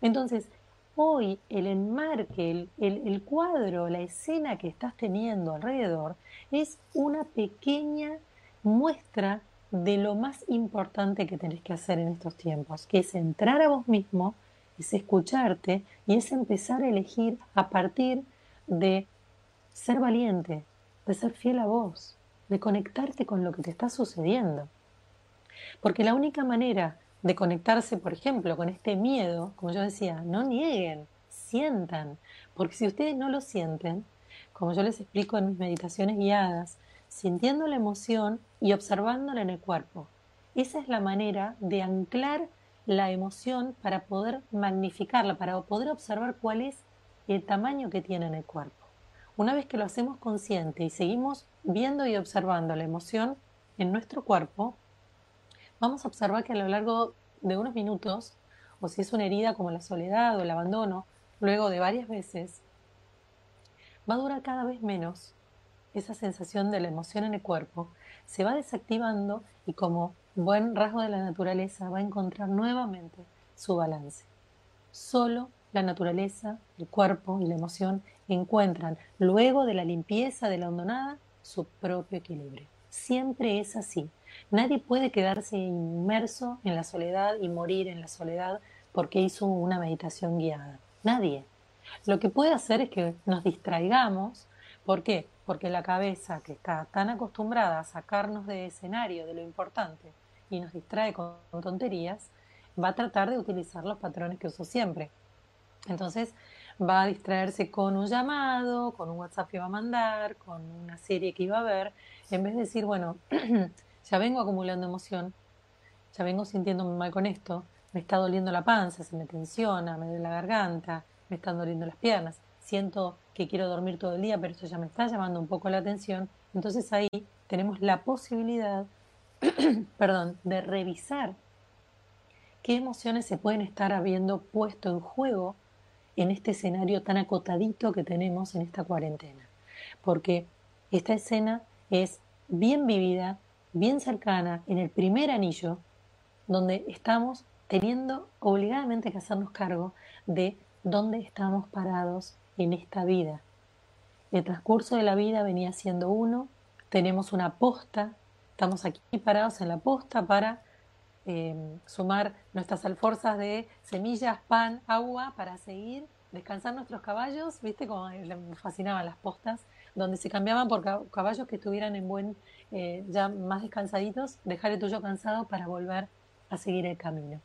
Entonces, hoy el enmarque, el, el, cuadro, la escena que estás teniendo alrededor es una pequeña muestra de lo más importante que tenés que hacer en estos tiempos, que es entrar a vos mismo, es escucharte y es empezar a elegir a partir de ser valiente, de ser fiel a vos, de conectarte con lo que te está sucediendo. Porque la única manera de conectarse, por ejemplo, con este miedo, como yo decía, no nieguen, sientan, porque si ustedes no lo sienten, como yo les explico en mis meditaciones guiadas, sintiendo la emoción y observándola en el cuerpo. Esa es la manera de anclar la emoción para poder magnificarla, para poder observar cuál es el tamaño que tiene en el cuerpo. Una vez que lo hacemos consciente y seguimos viendo y observando la emoción en nuestro cuerpo, vamos a observar que a lo largo de unos minutos, o si es una herida como la soledad o el abandono, luego de varias veces, va a durar cada vez menos esa sensación de la emoción en el cuerpo, se va desactivando y como buen rasgo de la naturaleza va a encontrar nuevamente su balance. Solo la naturaleza, el cuerpo y la emoción encuentran, luego de la limpieza de la hondonada, su propio equilibrio. Siempre es así. Nadie puede quedarse inmerso en la soledad y morir en la soledad porque hizo una meditación guiada. Nadie. Lo que puede hacer es que nos distraigamos. ¿Por qué? Porque la cabeza, que está tan acostumbrada a sacarnos de escenario, de lo importante, y nos distrae con tonterías, va a tratar de utilizar los patrones que usó siempre. Entonces va a distraerse con un llamado, con un WhatsApp que va a mandar, con una serie que iba a ver, en vez de decir, bueno, ya vengo acumulando emoción, ya vengo sintiéndome mal con esto, me está doliendo la panza, se me tensiona, me duele la garganta, me están doliendo las piernas, siento que quiero dormir todo el día, pero eso ya me está llamando un poco la atención. Entonces ahí tenemos la posibilidad, perdón, de revisar qué emociones se pueden estar habiendo puesto en juego en este escenario tan acotadito que tenemos en esta cuarentena. Porque esta escena es bien vivida, bien cercana, en el primer anillo, donde estamos teniendo obligadamente que hacernos cargo de dónde estamos parados en esta vida. El transcurso de la vida venía siendo uno, tenemos una posta, estamos aquí parados en la posta para em, sumar nuestras alforzas de semillas, pan, agua, para seguir, descansar nuestros caballos, viste como me fascinaban las postas, donde se cambiaban por caballos que estuvieran en buen, eh, ya más descansaditos, dejar el tuyo cansado para volver a seguir el camino.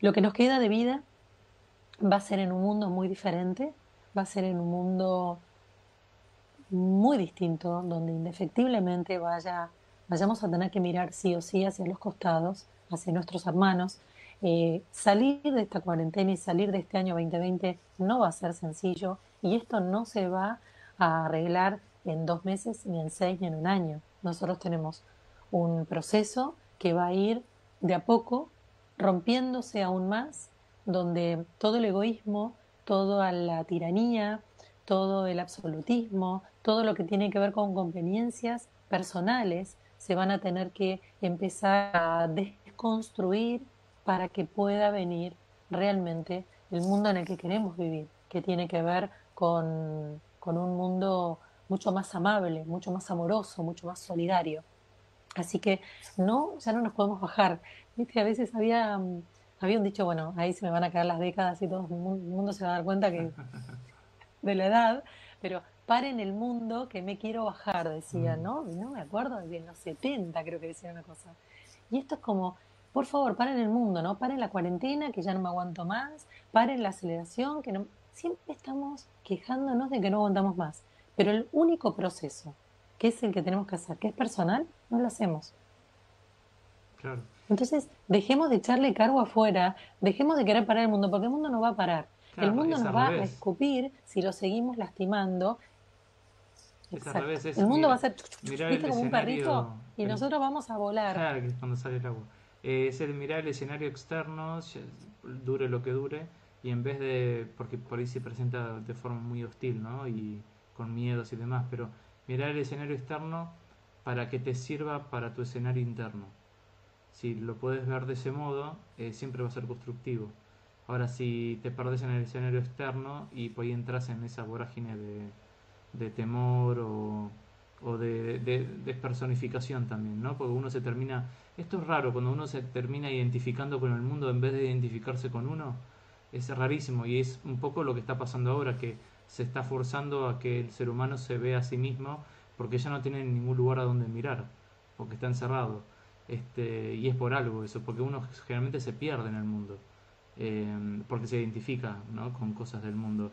Lo que nos queda de vida va a ser en un mundo muy diferente, va a ser en un mundo muy distinto, donde indefectiblemente vaya, vayamos a tener que mirar sí o sí hacia los costados, hacia nuestros hermanos. Eh, salir de esta cuarentena y salir de este año 2020 no va a ser sencillo y esto no se va a arreglar en dos meses, ni en seis, ni en un año. Nosotros tenemos un proceso que va a ir de a poco rompiéndose aún más, donde todo el egoísmo, toda la tiranía, todo el absolutismo, todo lo que tiene que ver con conveniencias personales, se van a tener que empezar a desconstruir para que pueda venir realmente el mundo en el que queremos vivir, que tiene que ver con, con un mundo mucho más amable, mucho más amoroso, mucho más solidario. Así que no, ya no nos podemos bajar. Viste, a veces había, mm, había un dicho, bueno, ahí se me van a caer las décadas y todo el mundo se va a dar cuenta que de la edad, pero paren el mundo que me quiero bajar, decía, mm. ¿no? No me acuerdo, de los 70 creo que decía una cosa. Y esto es como, por favor, paren el mundo, ¿no? Paren la cuarentena, que ya no me aguanto más, paren la aceleración, que no... Siempre estamos quejándonos de que no aguantamos más, pero el único proceso que es el que tenemos que hacer, que es personal, no lo hacemos. Claro. Entonces, dejemos de echarle cargo afuera, dejemos de querer parar el mundo, porque el mundo no va a parar. el mundo nos va a escupir si lo seguimos lastimando. el mundo va a ser ¿viste, como un perrito y nosotros vamos a volar. Claro, que es cuando sale el agua. Eh, es el mirar el escenario externo, dure lo que dure, y en vez de, porque por ahí se presenta de forma muy hostil, ¿no? Y con miedos y demás, pero mirar el escenario externo para que te sirva para tu escenario interno. Si lo puedes ver de ese modo, eh, siempre va a ser constructivo. Ahora, si te perdes en el escenario externo y por ahí entras en esa vorágine de, temor o, de, despersonificación también, ¿no? Porque uno se termina. Esto es raro, cuando uno se termina identificando con el mundo en vez de identificarse con uno, es rarísimo y es un poco lo que está pasando ahora, que se está forzando a que el ser humano se vea a sí mismo porque ya no tiene ningún lugar a donde mirar, porque está encerrado. Este, y es por algo eso, porque uno generalmente se pierde en el mundo, eh, porque se identifica ¿no? con cosas del mundo,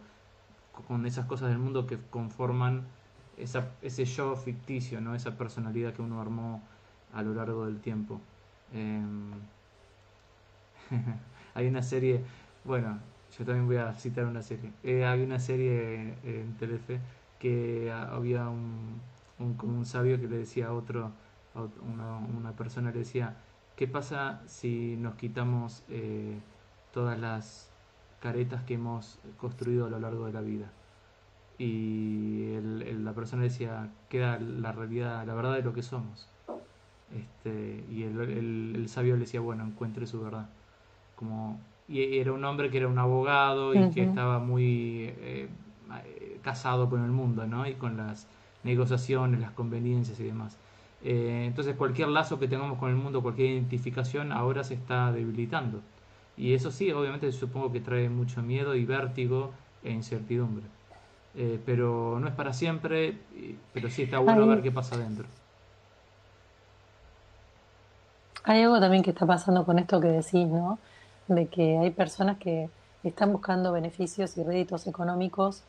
con esas cosas del mundo que conforman esa, ese yo ficticio, ¿no? esa personalidad que uno armó a lo largo del tiempo. Eh, hay una serie, bueno, yo también voy a citar una serie. Eh, había una serie en Telefe que había un, como un sabio que le decía a otro, una, una, persona le decía, ¿qué pasa si nos quitamos eh, todas las caretas que hemos construido a lo largo de la vida? Y la persona decía, queda la realidad, la verdad de lo que somos. Este, y el, el sabio le decía, bueno, encuentre su verdad. Como y era un hombre que era un abogado y que estaba muy eh, casado con el mundo, ¿no? Y con las negociaciones, las conveniencias y demás. Eh, entonces cualquier lazo que tengamos con el mundo, cualquier identificación, ahora se está debilitando. Y eso sí, obviamente supongo que trae mucho miedo y vértigo e incertidumbre. Eh, pero no es para siempre, pero sí está bueno ver qué pasa adentro. Hay algo también que está pasando con esto que decís, ¿no? de que hay personas que están buscando beneficios y réditos económicos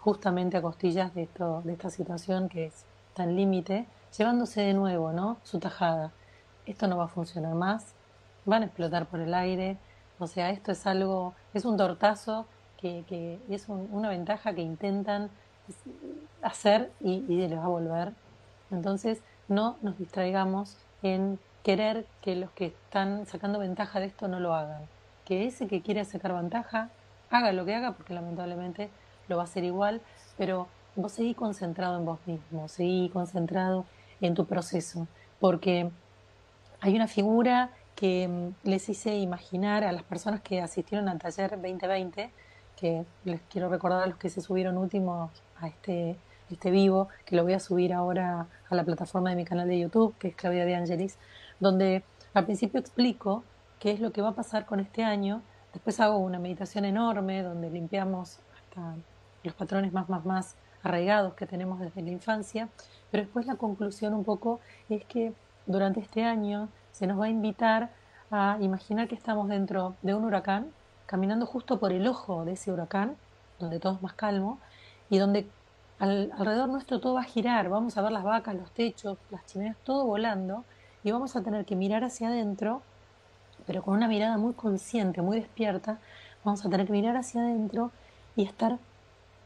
justamente a costillas de, esto, de esta situación que es tan límite, llevándose de nuevo ¿no? su tajada. Esto no va a funcionar más, van a explotar por el aire, o sea, esto es algo, es un tortazo que, que es una ventaja que intentan hacer y, y les va a volver. Entonces, no nos distraigamos en querer que los que están sacando ventaja de esto no lo hagan. Que ese que quiere sacar ventaja haga lo que haga, porque lamentablemente lo va a hacer igual, pero vos seguí concentrado en vos mismo, seguí concentrado en tu proceso, porque hay una figura que mm, les hice imaginar a las personas que asistieron al taller 2020, que les quiero recordar a los que se subieron últimos a este, este vivo, que lo voy a subir ahora a la plataforma de mi canal de YouTube, que es Claudia de Angelis, donde al principio explico qué es lo que va a pasar con este año, después hago una meditación enorme donde limpiamos hasta los patrones más, más, más arraigados que tenemos desde la infancia, pero después la conclusión un poco es que durante este año se nos va a invitar a imaginar que estamos dentro de un huracán, caminando justo por el ojo de ese huracán, donde todo es más calmo, y donde alrededor nuestro todo va a girar, vamos a ver las vacas, los techos, las chimeneas, todo volando, y vamos a tener que mirar hacia adentro, pero con una mirada muy consciente, muy despierta, vamos a tener que mirar hacia adentro y estar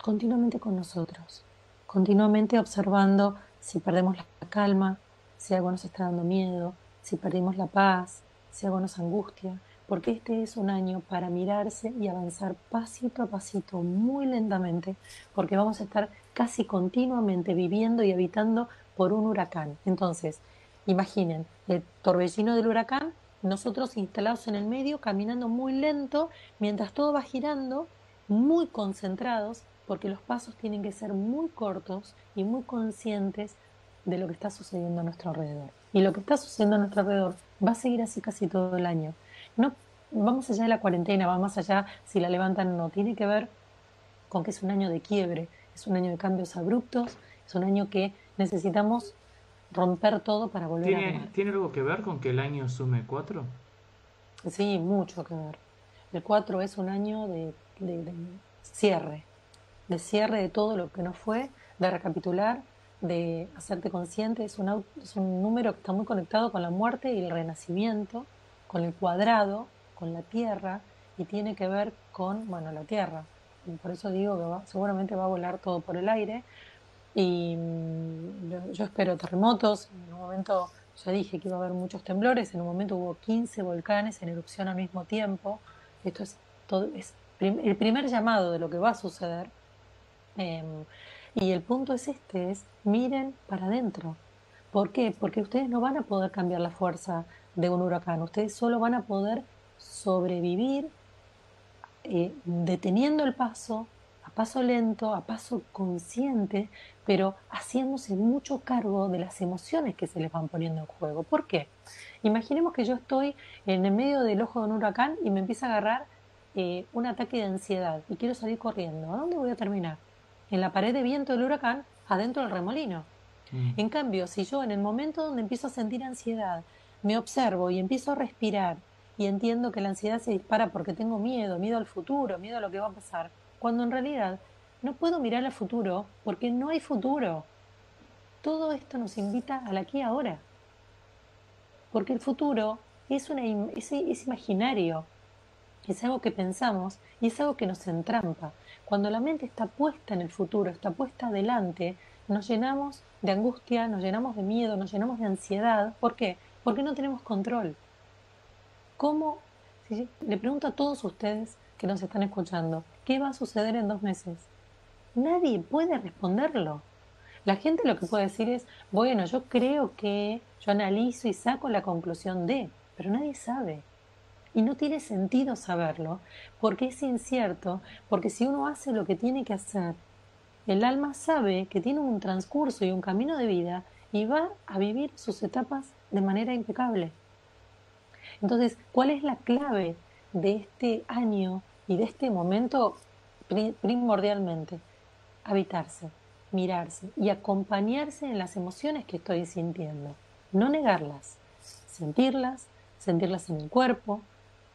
continuamente con nosotros, continuamente observando si perdemos la calma, si algo nos está dando miedo, si perdimos la paz, si algo nos angustia, porque este es un año para mirarse y avanzar pasito a pasito, muy lentamente, porque vamos a estar casi continuamente viviendo y habitando por un huracán. Entonces, imaginen el torbellino del huracán, nosotros instalados en el medio, caminando muy lento, mientras todo va girando, muy concentrados, porque los pasos tienen que ser muy cortos y muy conscientes de lo que está sucediendo a nuestro alrededor. Y lo que está sucediendo a nuestro alrededor va a seguir así casi todo el año. No vamos allá de la cuarentena, va más allá si la levantan o no. Tiene que ver con que es un año de quiebre, es un año de cambios abruptos, es un año que necesitamos romper todo para volver ¿Tiene, a ¿Tiene algo que ver con que el año sume cuatro? Sí, mucho que ver. El cuatro es un año de, de cierre, de cierre de todo lo que no fue, de recapitular, de hacerte consciente, es un, es un número que está muy conectado con la muerte y el renacimiento, con el cuadrado, con la tierra, y tiene que ver con, bueno, la tierra. por eso digo que seguramente va a volar todo por el aire. Y mm, yo, espero terremotos. En un momento ya dije que iba a haber muchos temblores. En un momento hubo 15 volcanes en erupción al mismo tiempo. Esto es, todo, es el primer llamado de lo que va a suceder. Em, y el punto es este, es miren para adentro. ¿Por qué? Porque ustedes no van a poder cambiar la fuerza de un huracán, ustedes solo van a poder sobrevivir eh, deteniendo el paso, paso lento, a paso consciente, pero haciéndose mucho cargo de las emociones que se les van poniendo en juego. ¿Por qué? Imaginemos que yo estoy en el medio del ojo de un huracán y me empieza a agarrar eh, un ataque de ansiedad y quiero salir corriendo. ¿A dónde voy a terminar? en la pared de viento del huracán adentro del remolino. Mm. En cambio, si yo en el momento donde empiezo a sentir ansiedad, me observo y empiezo a respirar y entiendo que la ansiedad se dispara porque tengo miedo, miedo al futuro, miedo a lo que va a pasar, cuando en realidad no puedo mirar al futuro porque no hay futuro. Todo esto nos invita al aquí y ahora. Porque el futuro es, es, imaginario, es algo que pensamos y es algo que nos entrampa. Cuando la mente está puesta en el futuro, está puesta adelante, nos llenamos de angustia, nos llenamos de miedo, nos llenamos de ansiedad. ¿Por qué? Porque no tenemos control. ¿Cómo? le pregunto a todos ustedes que nos están escuchando, ¿qué va a suceder en dos meses? Nadie puede responderlo. La gente lo que puede decir es, bueno, yo creo que, yo analizo y saco la conclusión de, pero nadie sabe. Y no tiene sentido saberlo, porque es incierto, porque si uno hace lo que tiene que hacer, el alma sabe que tiene un transcurso y un camino de vida y va a vivir sus etapas de manera impecable. Entonces, ¿cuál es la clave de este año y de este momento primordialmente? Habitarse, mirarse y acompañarse en las emociones que estoy sintiendo. No negarlas, sentirlas, sentirlas en el cuerpo,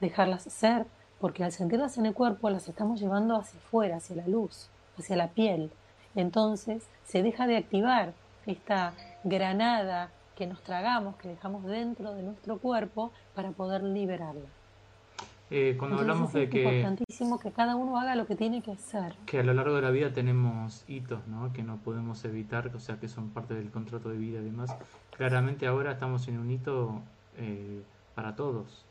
dejarlas ser, porque al sentirlas en el cuerpo las estamos llevando hacia afuera, hacia la luz, hacia la piel. Entonces se deja de activar esta granada que nos tragamos, que dejamos dentro de nuestro cuerpo para poder liberarla. Eh, cuando hablamos de que... Es importantísimo que cada uno haga lo que tiene que hacer. Que a lo largo de la vida tenemos hitos, ¿no? Que no podemos evitar, o sea, que son parte del contrato de vida y demás. Claramente ahora estamos en un hito eh, para todos.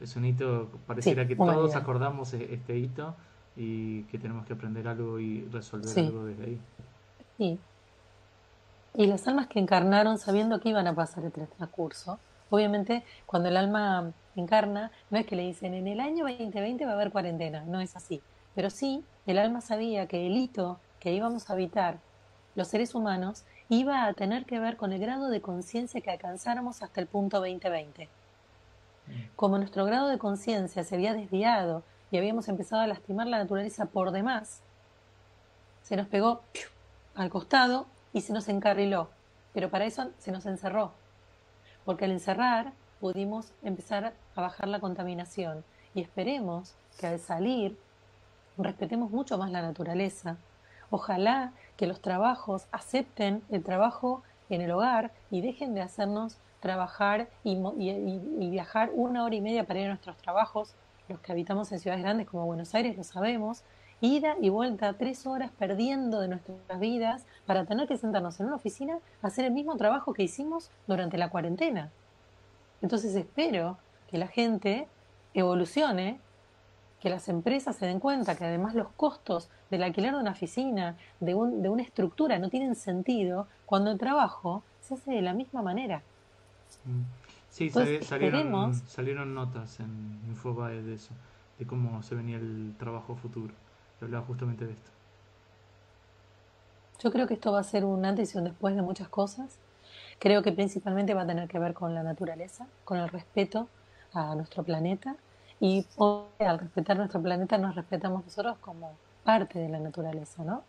Es un hito, pareciera que todos acordamos e-, este hito y que tenemos que aprender algo y resolver algo desde ahí. Sí. Y las almas que encarnaron sabiendo que iban a pasar el transcurso, obviamente cuando el alma encarna, no es que le dicen en el año 2020 va a haber cuarentena, no es así. pero sí el alma sabía que el hito que íbamos a habitar los seres humanos iba a tener que ver con el grado de conciencia que alcanzáramos hasta el punto 2020. Como nuestro grado de conciencia se había desviado y habíamos empezado a lastimar la naturaleza por demás, se nos pegó al costado y se nos encarriló. Pero para eso se nos encerró. Porque al encerrar pudimos empezar a bajar la contaminación. Y esperemos que al salir respetemos mucho más la naturaleza. Ojalá que los trabajos acepten el trabajo en el hogar y dejen de hacernos trabajar y, viajar una hora y media para ir a nuestros trabajos. Los que habitamos en ciudades grandes como Buenos Aires lo sabemos. Ida y vuelta, tres horas perdiendo de nuestras vidas para tener que sentarnos en una oficina a hacer el mismo trabajo que hicimos durante la cuarentena. Entonces espero que la gente evolucione que las empresas se den cuenta que además los costos del alquiler de una oficina, de, de una estructura, no tienen sentido cuando el trabajo se hace de la misma manera. Mm. Sí, salieron, salieron, notas en Infobae de eso, de cómo se venía el trabajo futuro. Yo hablaba justamente de esto. Yo creo que esto va a ser un antes y un después de muchas cosas. Creo que principalmente va a tener que ver con la naturaleza, con el respeto a nuestro planeta y al respetar nuestro planeta nos respetamos nosotros como parte de la naturaleza, ¿no?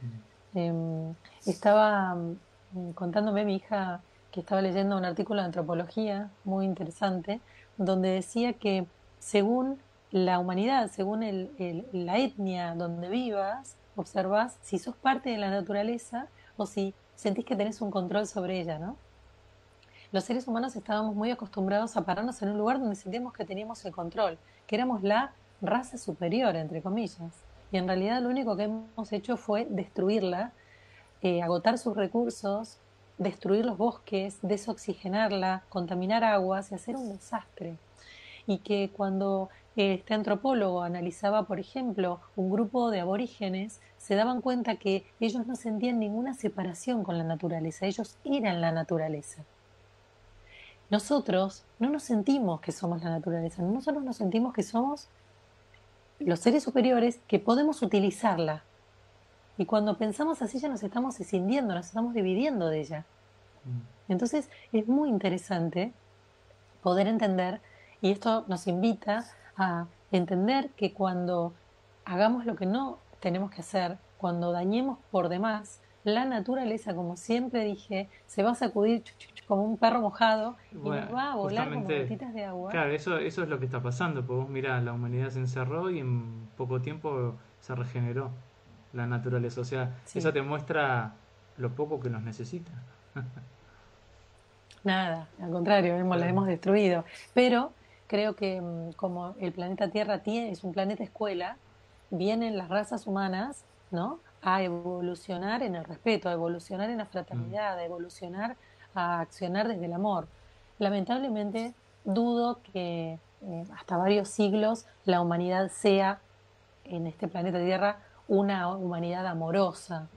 Mm. Em, estaba mm, contándome mi hija que estaba leyendo un artículo de antropología muy interesante, donde decía que según la humanidad, según la etnia donde vivas, observas si sos parte de la naturaleza o si sentís que tenés un control sobre ella, ¿no? los seres humanos estábamos muy acostumbrados a pararnos en un lugar donde sentíamos que teníamos el control, que éramos la raza superior, entre comillas. Y en realidad lo único que hemos hecho fue destruirla, eh, agotar sus recursos, destruir los bosques, desoxigenarla, contaminar aguas y hacer un desastre. Y que cuando este antropólogo analizaba, por ejemplo, un grupo de aborígenes, se daban cuenta que ellos no sentían ninguna separación con la naturaleza, ellos eran la naturaleza nosotros no nos sentimos que somos la naturaleza, nosotros nos sentimos que somos los seres superiores que podemos utilizarla. Y cuando pensamos así ya nos estamos escindiendo, nos estamos dividiendo de ella. Mm. Entonces es muy interesante poder entender, y esto nos invita a entender que cuando hagamos lo que no tenemos que hacer, cuando dañemos por demás, la naturaleza, como siempre dije, se va a sacudir como un perro mojado y va a volar como gotitas de agua. Claro, eso, eso es lo que está pasando, porque vos mirá, la humanidad se encerró y en poco tiempo se regeneró la naturaleza. O sea, eso te muestra lo poco que nos necesita. Nada, al contrario, hemos, la hemos destruido. Pero creo que mm, como el planeta Tierra tiene, es un planeta escuela, vienen las razas humanas, ¿no? a evolucionar en el respeto, a evolucionar en la fraternidad, a evolucionar a accionar desde el amor. Lamentablemente dudo que eh, hasta varios siglos la humanidad sea en este planeta Tierra una humanidad amorosa.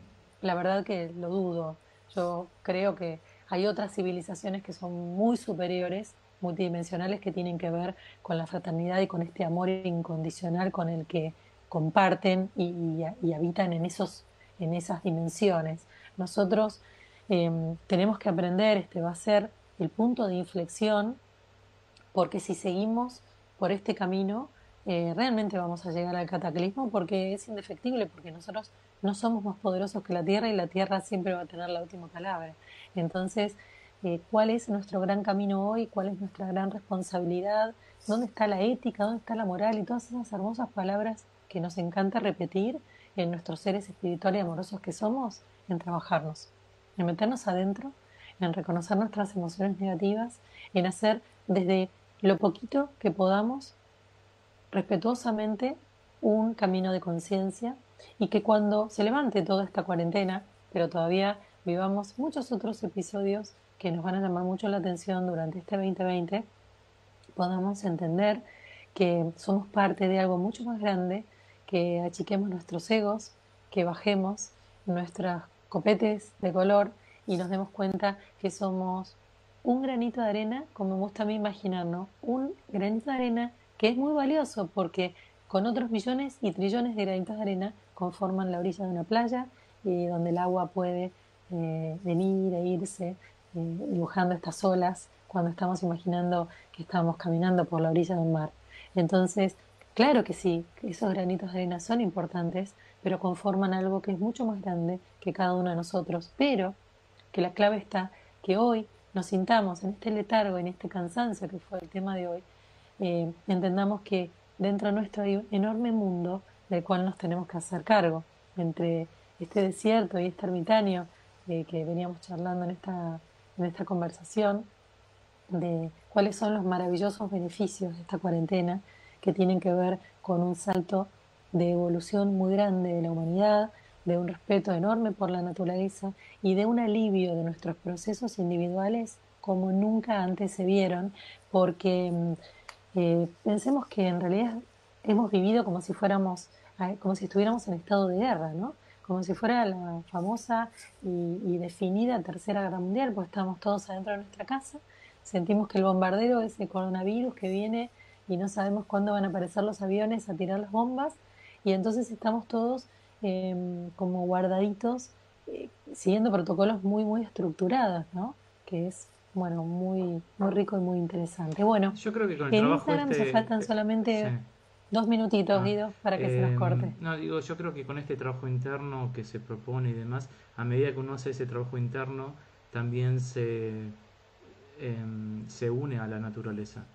La verdad que lo dudo. Yo creo que hay otras civilizaciones que son muy superiores, multidimensionales, que tienen que ver con la fraternidad y con este amor incondicional con el que comparten y, habitan en, esos, en esas dimensiones. Nosotros em, tenemos que aprender, este va a ser el punto de inflexión, porque si seguimos por este camino, eh, realmente vamos a llegar al cataclismo porque es indefectible, porque nosotros no somos más poderosos que la Tierra y la Tierra siempre va a tener la última palabra. Entonces, eh, ¿cuál es nuestro gran camino hoy? ¿Cuál es nuestra gran responsabilidad? ¿Dónde está la ética? ¿Dónde está la moral? Y todas esas hermosas palabras que nos encanta repetir en nuestros seres espirituales y amorosos que somos, en trabajarnos, en meternos adentro, en reconocer nuestras emociones negativas, en hacer desde lo poquito que podamos, respetuosamente, un camino de conciencia y que cuando se levante toda esta cuarentena, pero todavía vivamos muchos otros episodios que nos van a llamar mucho la atención durante este 2020, podamos entender que somos parte de algo mucho más grande que achiquemos nuestros egos, que bajemos nuestros copetes de color y nos demos cuenta que somos un granito de arena, como me gusta a mí imaginar, Un granito de arena que es muy valioso porque con otros millones y trillones de granitos de arena conforman la orilla de una playa y donde el agua puede eh, venir e irse dibujando estas olas cuando estamos imaginando que estamos caminando por la orilla de un mar. Entonces, claro que sí, esos granitos de arena son importantes, pero conforman algo que es mucho más grande que cada uno de nosotros. Pero que la clave está que hoy nos sintamos en este letargo, en este cansancio que fue el tema de hoy, eh, entendamos que dentro de nuestro enorme mundo del cual nos tenemos que hacer cargo, entre este desierto y este ermitaño eh, que veníamos charlando en esta, en esta conversación, de cuáles son los maravillosos beneficios de esta cuarentena que tienen que ver con un salto de evolución muy grande de la humanidad, de un respeto enorme por la naturaleza y de un alivio de nuestros procesos individuales como nunca antes se vieron, porque mm, eh, pensemos que en realidad hemos vivido como si fuéramos, eh, como si estuviéramos en estado de guerra, ¿no? Como si fuera la famosa y, y definida Tercera Guerra Mundial, pues estamos todos adentro de nuestra casa, sentimos que el bombardero es el coronavirus que viene y no sabemos cuándo van a aparecer los aviones a tirar las bombas, y entonces estamos todos Em, como guardaditos, eh, siguiendo protocolos muy, muy estructurados, ¿no? Que es, bueno, muy, muy rico y muy interesante. Bueno, yo creo que con el en Instagram se este faltan solamente dos minutitos, ah, Guido, para que se nos em, corte. No, digo, yo creo que con este trabajo interno que se propone y demás, a medida que uno hace ese trabajo interno, también se, em, se une a la naturaleza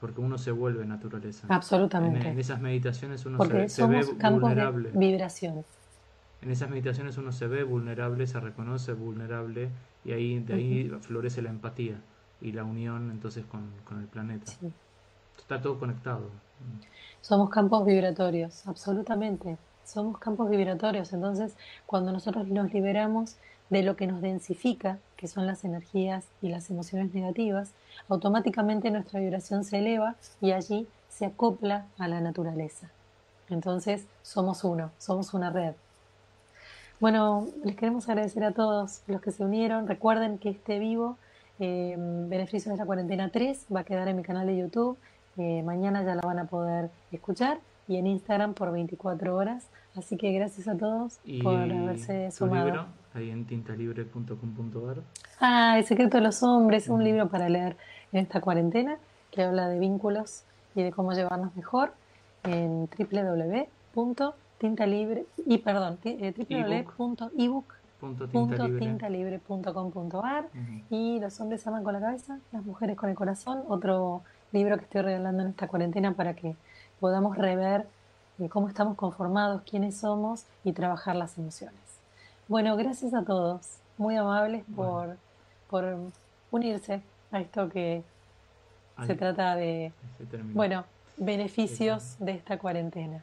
porque uno se vuelve naturaleza. Absolutamente. En, esas meditaciones uno se, se, ve vulnerable. De vibración en esas meditaciones uno se ve vulnerable, se reconoce vulnerable y ahí de ahí florece la empatía y la unión entonces con, el planeta. Está todo conectado. Somos campos vibratorios, absolutamente. Somos campos vibratorios. Entonces, cuando nosotros nos liberamos de lo que nos densifica, que son las energías y las emociones negativas, automáticamente nuestra vibración se eleva y allí se acopla a la naturaleza. Entonces, somos uno, somos una red. Bueno, les queremos agradecer a todos los que se unieron. Recuerden que este vivo, eh, Beneficios de la Cuarentena 3, va a quedar en mi canal de YouTube. Eh, mañana ya la van a poder escuchar y en Instagram por 24 horas. Así que gracias a todos por haberse sumado. Libro, ahí en tintalibre.com.ar. Ah, El secreto de los hombres, un libro para leer en esta cuarentena que habla de vínculos y de cómo llevarnos mejor en www tinta libre y perdón www.ebook.tintalibre.com.ar y los hombres aman con la cabeza las mujeres con el corazón otro libro que estoy regalando en esta cuarentena para que podamos rever eh, cómo estamos conformados quiénes somos y trabajar las emociones. Bueno gracias a todos muy amables por por unirse a esto que se trata de bueno beneficios de esta cuarentena.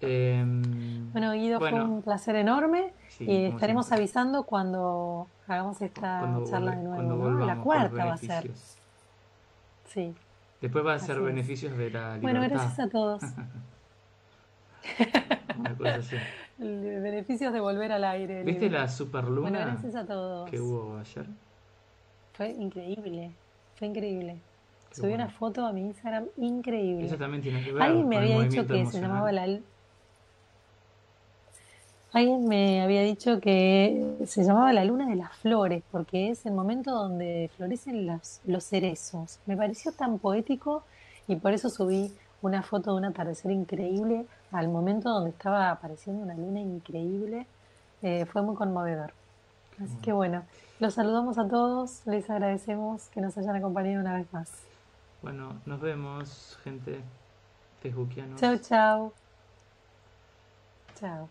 Em, bueno, Guido, fue un placer enorme y estaremos avisando cuando hagamos esta charla de nuevo. La cuarta va a ser. Sí. Después va a ser beneficios de la libertad. Bueno, gracias a todos. Beneficios de volver al aire. ¿Viste la superluna? Bueno, gracias a todos. Que hubo ayer. Fue increíble. Fue increíble. Subí una foto a mi Instagram increíble. Eso también tiene que ver Alguien me había dicho que se llamaba la Alguien me había dicho que se llamaba la luna de las flores, porque es el momento donde florecen los, los cerezos. Me pareció tan poético y por eso subí una foto de un atardecer increíble al momento donde estaba apareciendo una luna increíble. Eh, fue muy conmovedor. Así que bueno, los saludamos a todos, les agradecemos que nos hayan acompañado una vez más. Bueno, nos vemos, gente tejuquianos. Chao, chao. Chao.